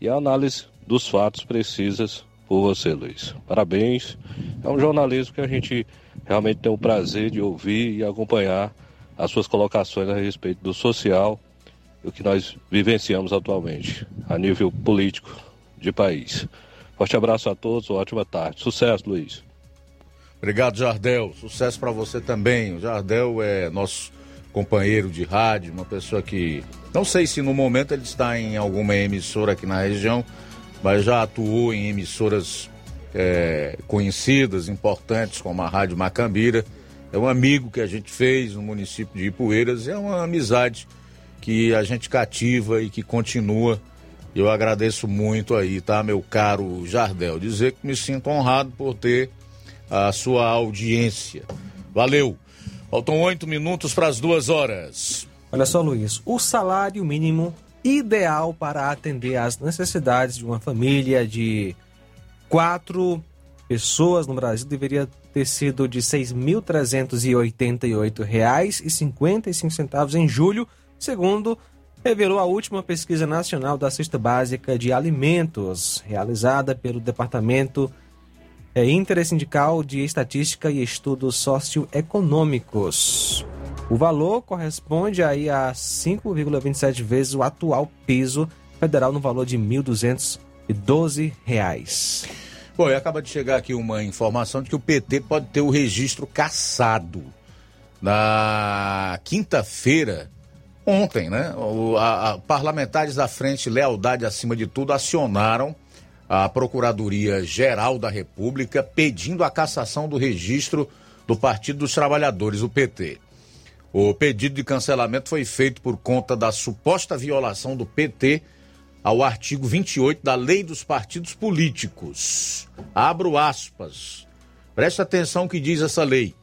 e a análise dos fatos precisas por você, Luiz. Parabéns. É um jornalismo que a gente realmente tem o prazer de ouvir e acompanhar as suas colocações a respeito do social e o que nós vivenciamos atualmente a nível político de país. Forte abraço a todos, ótima tarde. Sucesso, Luiz. Obrigado, Jardel. Sucesso para você também. O Jardel é nosso companheiro de rádio, uma pessoa que não sei se no momento ele está em alguma emissora aqui na região, mas já atuou em emissoras é, conhecidas, importantes, como a Rádio Macambira. É um amigo que a gente fez no município de Ipueiras, é uma amizade que a gente cativa e que continua. Eu agradeço muito aí, tá, meu caro Jardel? Dizer que me sinto honrado por ter a sua audiência. Valeu. Faltam oito minutos para as duas horas. Olha só, Luiz, o salário mínimo ideal para atender às necessidades de uma família de quatro pessoas no Brasil deveria ter sido de R$ 6.388,55 em julho, segundo revelou a última pesquisa nacional da cesta básica de alimentos, realizada pelo Departamento é, Intersindical de Estatística e Estudos Socioeconômicos. O valor corresponde aí a 5,27 vezes o atual piso federal no valor de R$ 1.212. Bom, e acaba de chegar aqui uma informação de que o PT pode ter o registro cassado. Na quinta-feira, ontem, né? O, a, a, parlamentares da Frente Lealdade Acima de Tudo acionaram a Procuradoria Geral da República pedindo a cassação do registro do Partido dos Trabalhadores, o PT. O pedido de cancelamento foi feito por conta da suposta violação do PT ao artigo 28 da Lei dos Partidos Políticos. Abro aspas. Preste atenção que diz essa lei.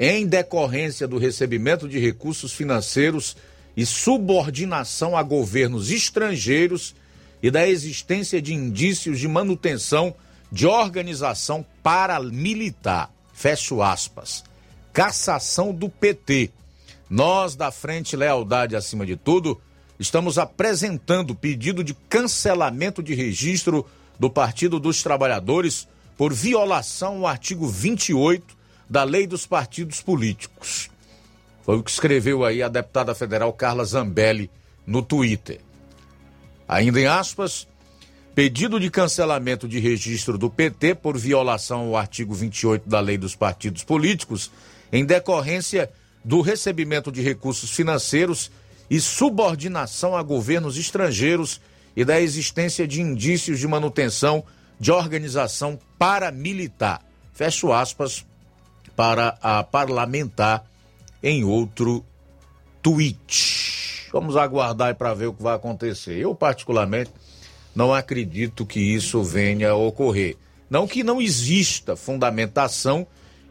Em decorrência do recebimento de recursos financeiros e subordinação a governos estrangeiros e da existência de indícios de manutenção de organização paramilitar. Fecho aspas. Cassação do PT. Nós, da Frente Lealdade acima de tudo, estamos apresentando pedido de cancelamento de registro do Partido dos Trabalhadores por violação ao artigo 28 da Lei dos Partidos Políticos. Foi o que escreveu aí a deputada federal Carla Zambelli no Twitter. Ainda em aspas, pedido de cancelamento de registro do PT por violação ao artigo 28 da Lei dos Partidos Políticos, em decorrência do recebimento de recursos financeiros e subordinação a governos estrangeiros e da existência de indícios de manutenção de organização paramilitar. Fecho aspas para a parlamentar em outro tweet. Vamos aguardar para ver o que vai acontecer. Eu, particularmente, não acredito que isso venha a ocorrer. Não que não exista fundamentação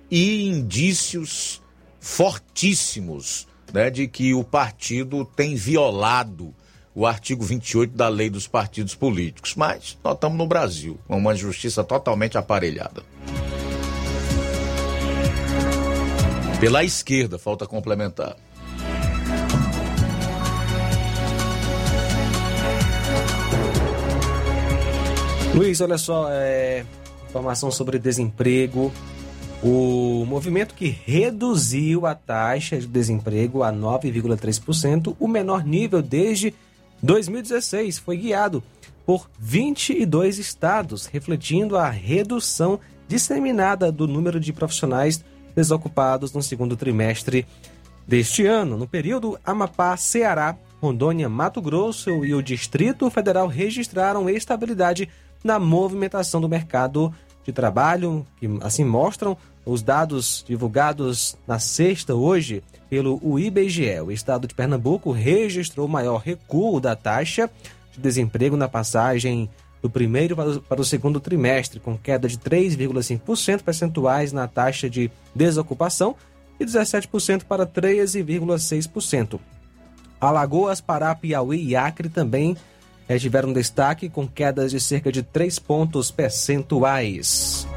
e indícios fortíssimos né, de que o partido tem violado o artigo 28 da lei dos partidos políticos. Mas nós estamos no Brasil, uma justiça totalmente aparelhada. Pela esquerda, falta complementar. Luiz, olha só, é, informação sobre desemprego. O movimento que reduziu a taxa de desemprego a 9,3%, o menor nível desde 2016, foi guiado por 22 estados, refletindo a redução disseminada do número de profissionais desocupados no segundo trimestre deste ano. No período, Amapá, Ceará, Rondônia, Mato Grosso e o Distrito Federal registraram estabilidade na movimentação do mercado de trabalho, que assim mostram os dados divulgados na sexta hoje pelo IBGE. O estado de Pernambuco registrou o maior recuo da taxa de desemprego na passagem do primeiro para o segundo trimestre, com queda de 3,5% percentuais na taxa de desocupação e 17% para 13,6%. Alagoas, Pará, Piauí e Acre também tiveram destaque com quedas de cerca de 3 pontos percentuais.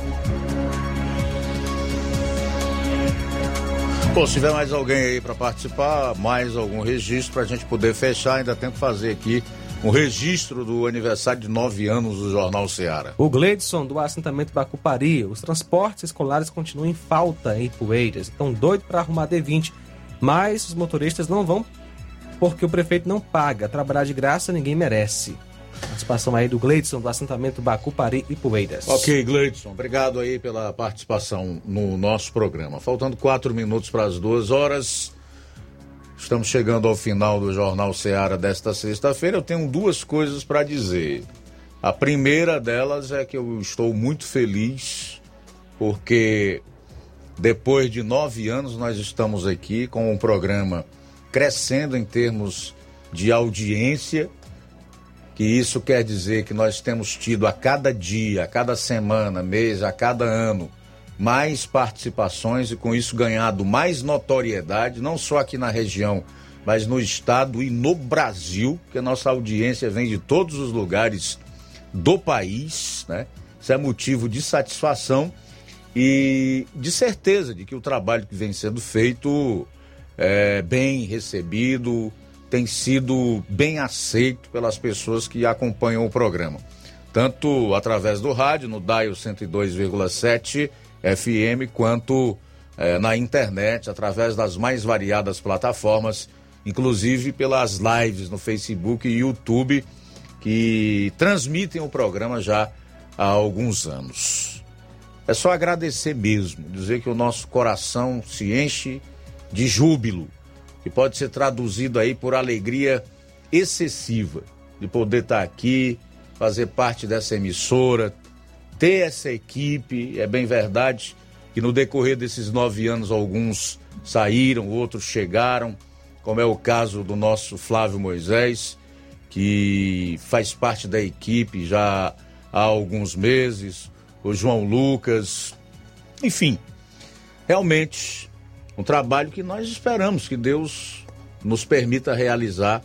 Bom, se tiver mais alguém aí para participar, mais algum registro para a gente poder fechar, ainda tem que fazer aqui um registro do aniversário de nove anos do Jornal Ceará. O Gleidson, do assentamento Bacupari, os transportes escolares continuam em falta em Poeiras. Estão doidos para arrumar D20, mas os motoristas não vão porque o prefeito não paga. Trabalhar de graça ninguém merece. Participação aí do Gleidson, do assentamento Bacupari e Poeiras. Ok, Gleidson, obrigado aí pela participação no nosso programa. Faltando quatro minutos para as duas horas. Estamos chegando ao final do Jornal Seara desta sexta-feira. Eu tenho duas coisas para dizer. A primeira delas é que eu estou muito feliz porque depois de nove anos nós estamos aqui com um programa crescendo em termos de audiência, que isso quer dizer que nós temos tido a cada dia, a cada semana, mês, a cada ano, mais participações e com isso ganhado mais notoriedade, não só aqui na região, mas no estado e no Brasil, que a nossa audiência vem de todos os lugares do país, né? Isso é motivo de satisfação e de certeza de que o trabalho que vem sendo feito é bem recebido, tem sido bem aceito pelas pessoas que acompanham o programa. Tanto através do rádio, no Dial 102,7 FM, quanto é, na internet, através das mais variadas plataformas, inclusive pelas lives no Facebook e YouTube, que transmitem o programa já há alguns anos. É só agradecer mesmo, dizer que o nosso coração se enche de júbilo, que pode ser traduzido aí por alegria excessiva de poder estar aqui, fazer parte dessa emissora, ter essa equipe. É bem verdade que no decorrer desses nove anos alguns saíram, outros chegaram, como é o caso do nosso Flávio Moisés, que faz parte da equipe já há alguns meses o João Lucas, enfim, realmente um trabalho que nós esperamos que Deus nos permita realizar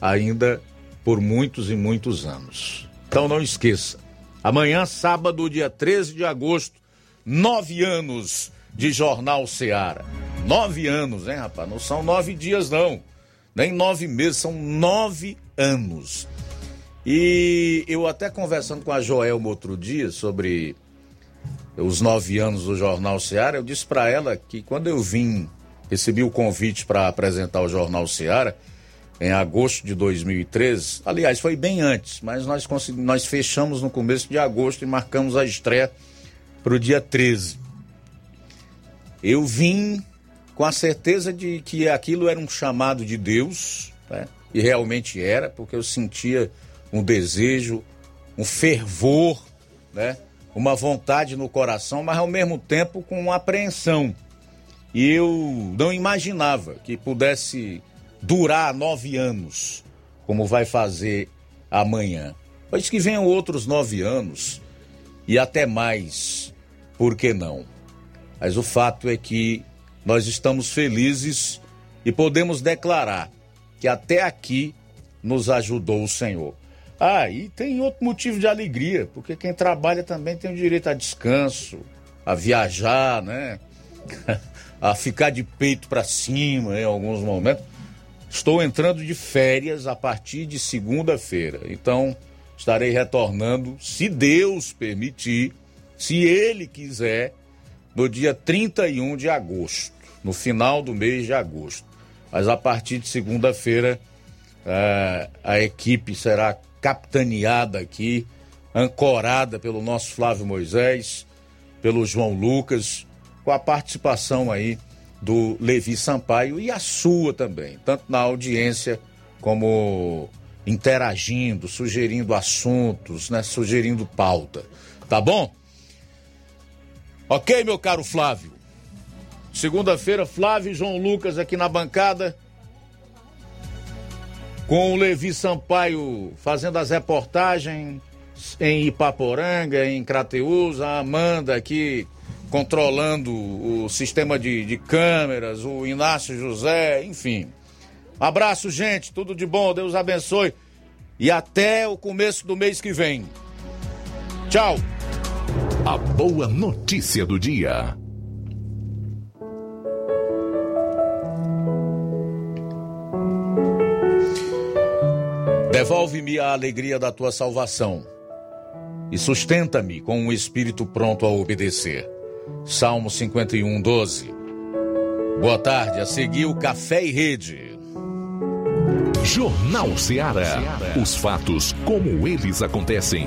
ainda por muitos e muitos anos. Então não esqueça, amanhã, sábado, dia 13 de agosto, nove anos de Jornal Seara. Nove anos, hein, rapaz? Não são nove dias, não. Nem nove meses, são nove anos. E eu até conversando com a Joelma outro dia sobre os nove anos do Jornal Seara, eu disse para ela que quando eu vim, recebi o convite para apresentar o Jornal Seara, em agosto de 2013, aliás, foi bem antes, mas nós, nós fechamos no começo de agosto e marcamos a estreia para o dia 13. Eu vim com a certeza de que aquilo era um chamado de Deus, né? e realmente era, porque eu sentia um desejo, um fervor, né? Uma vontade no coração, mas ao mesmo tempo com uma apreensão. E eu não imaginava que pudesse durar nove anos, como vai fazer amanhã. Pois que venham outros nove anos e até mais, por que não? Mas o fato é que nós estamos felizes e podemos declarar que até aqui nos ajudou o Senhor. Ah, e tem outro motivo de alegria, porque quem trabalha também tem o direito a descanso, a viajar, né? a ficar de peito para cima em alguns momentos. Estou entrando de férias a partir de segunda-feira, então estarei retornando, se Deus permitir, se Ele quiser, no dia 31 de agosto, no final do mês de agosto. Mas a partir de segunda-feira, eh, a equipe será capitaneada aqui, ancorada pelo nosso Flávio Moisés, pelo João Lucas, com a participação aí do Levi Sampaio e a sua também, tanto na audiência como interagindo, sugerindo assuntos, né, sugerindo pauta. Tá bom? Ok, meu caro Flávio. Segunda-feira, Flávio e João Lucas aqui na bancada com o Levi Sampaio fazendo as reportagens em Ipaporanga, em Crateus, a Amanda aqui controlando o sistema de, de câmeras, o Inácio José, enfim. Abraço, gente, tudo de bom, Deus abençoe e até o começo do mês que vem. Tchau. A boa notícia do dia. Devolve-me a alegria da tua salvação e sustenta-me com um espírito pronto a obedecer. Salmo 51, 12. Boa tarde, a seguir o Café e Rede. Jornal Ceará. Os fatos como eles acontecem.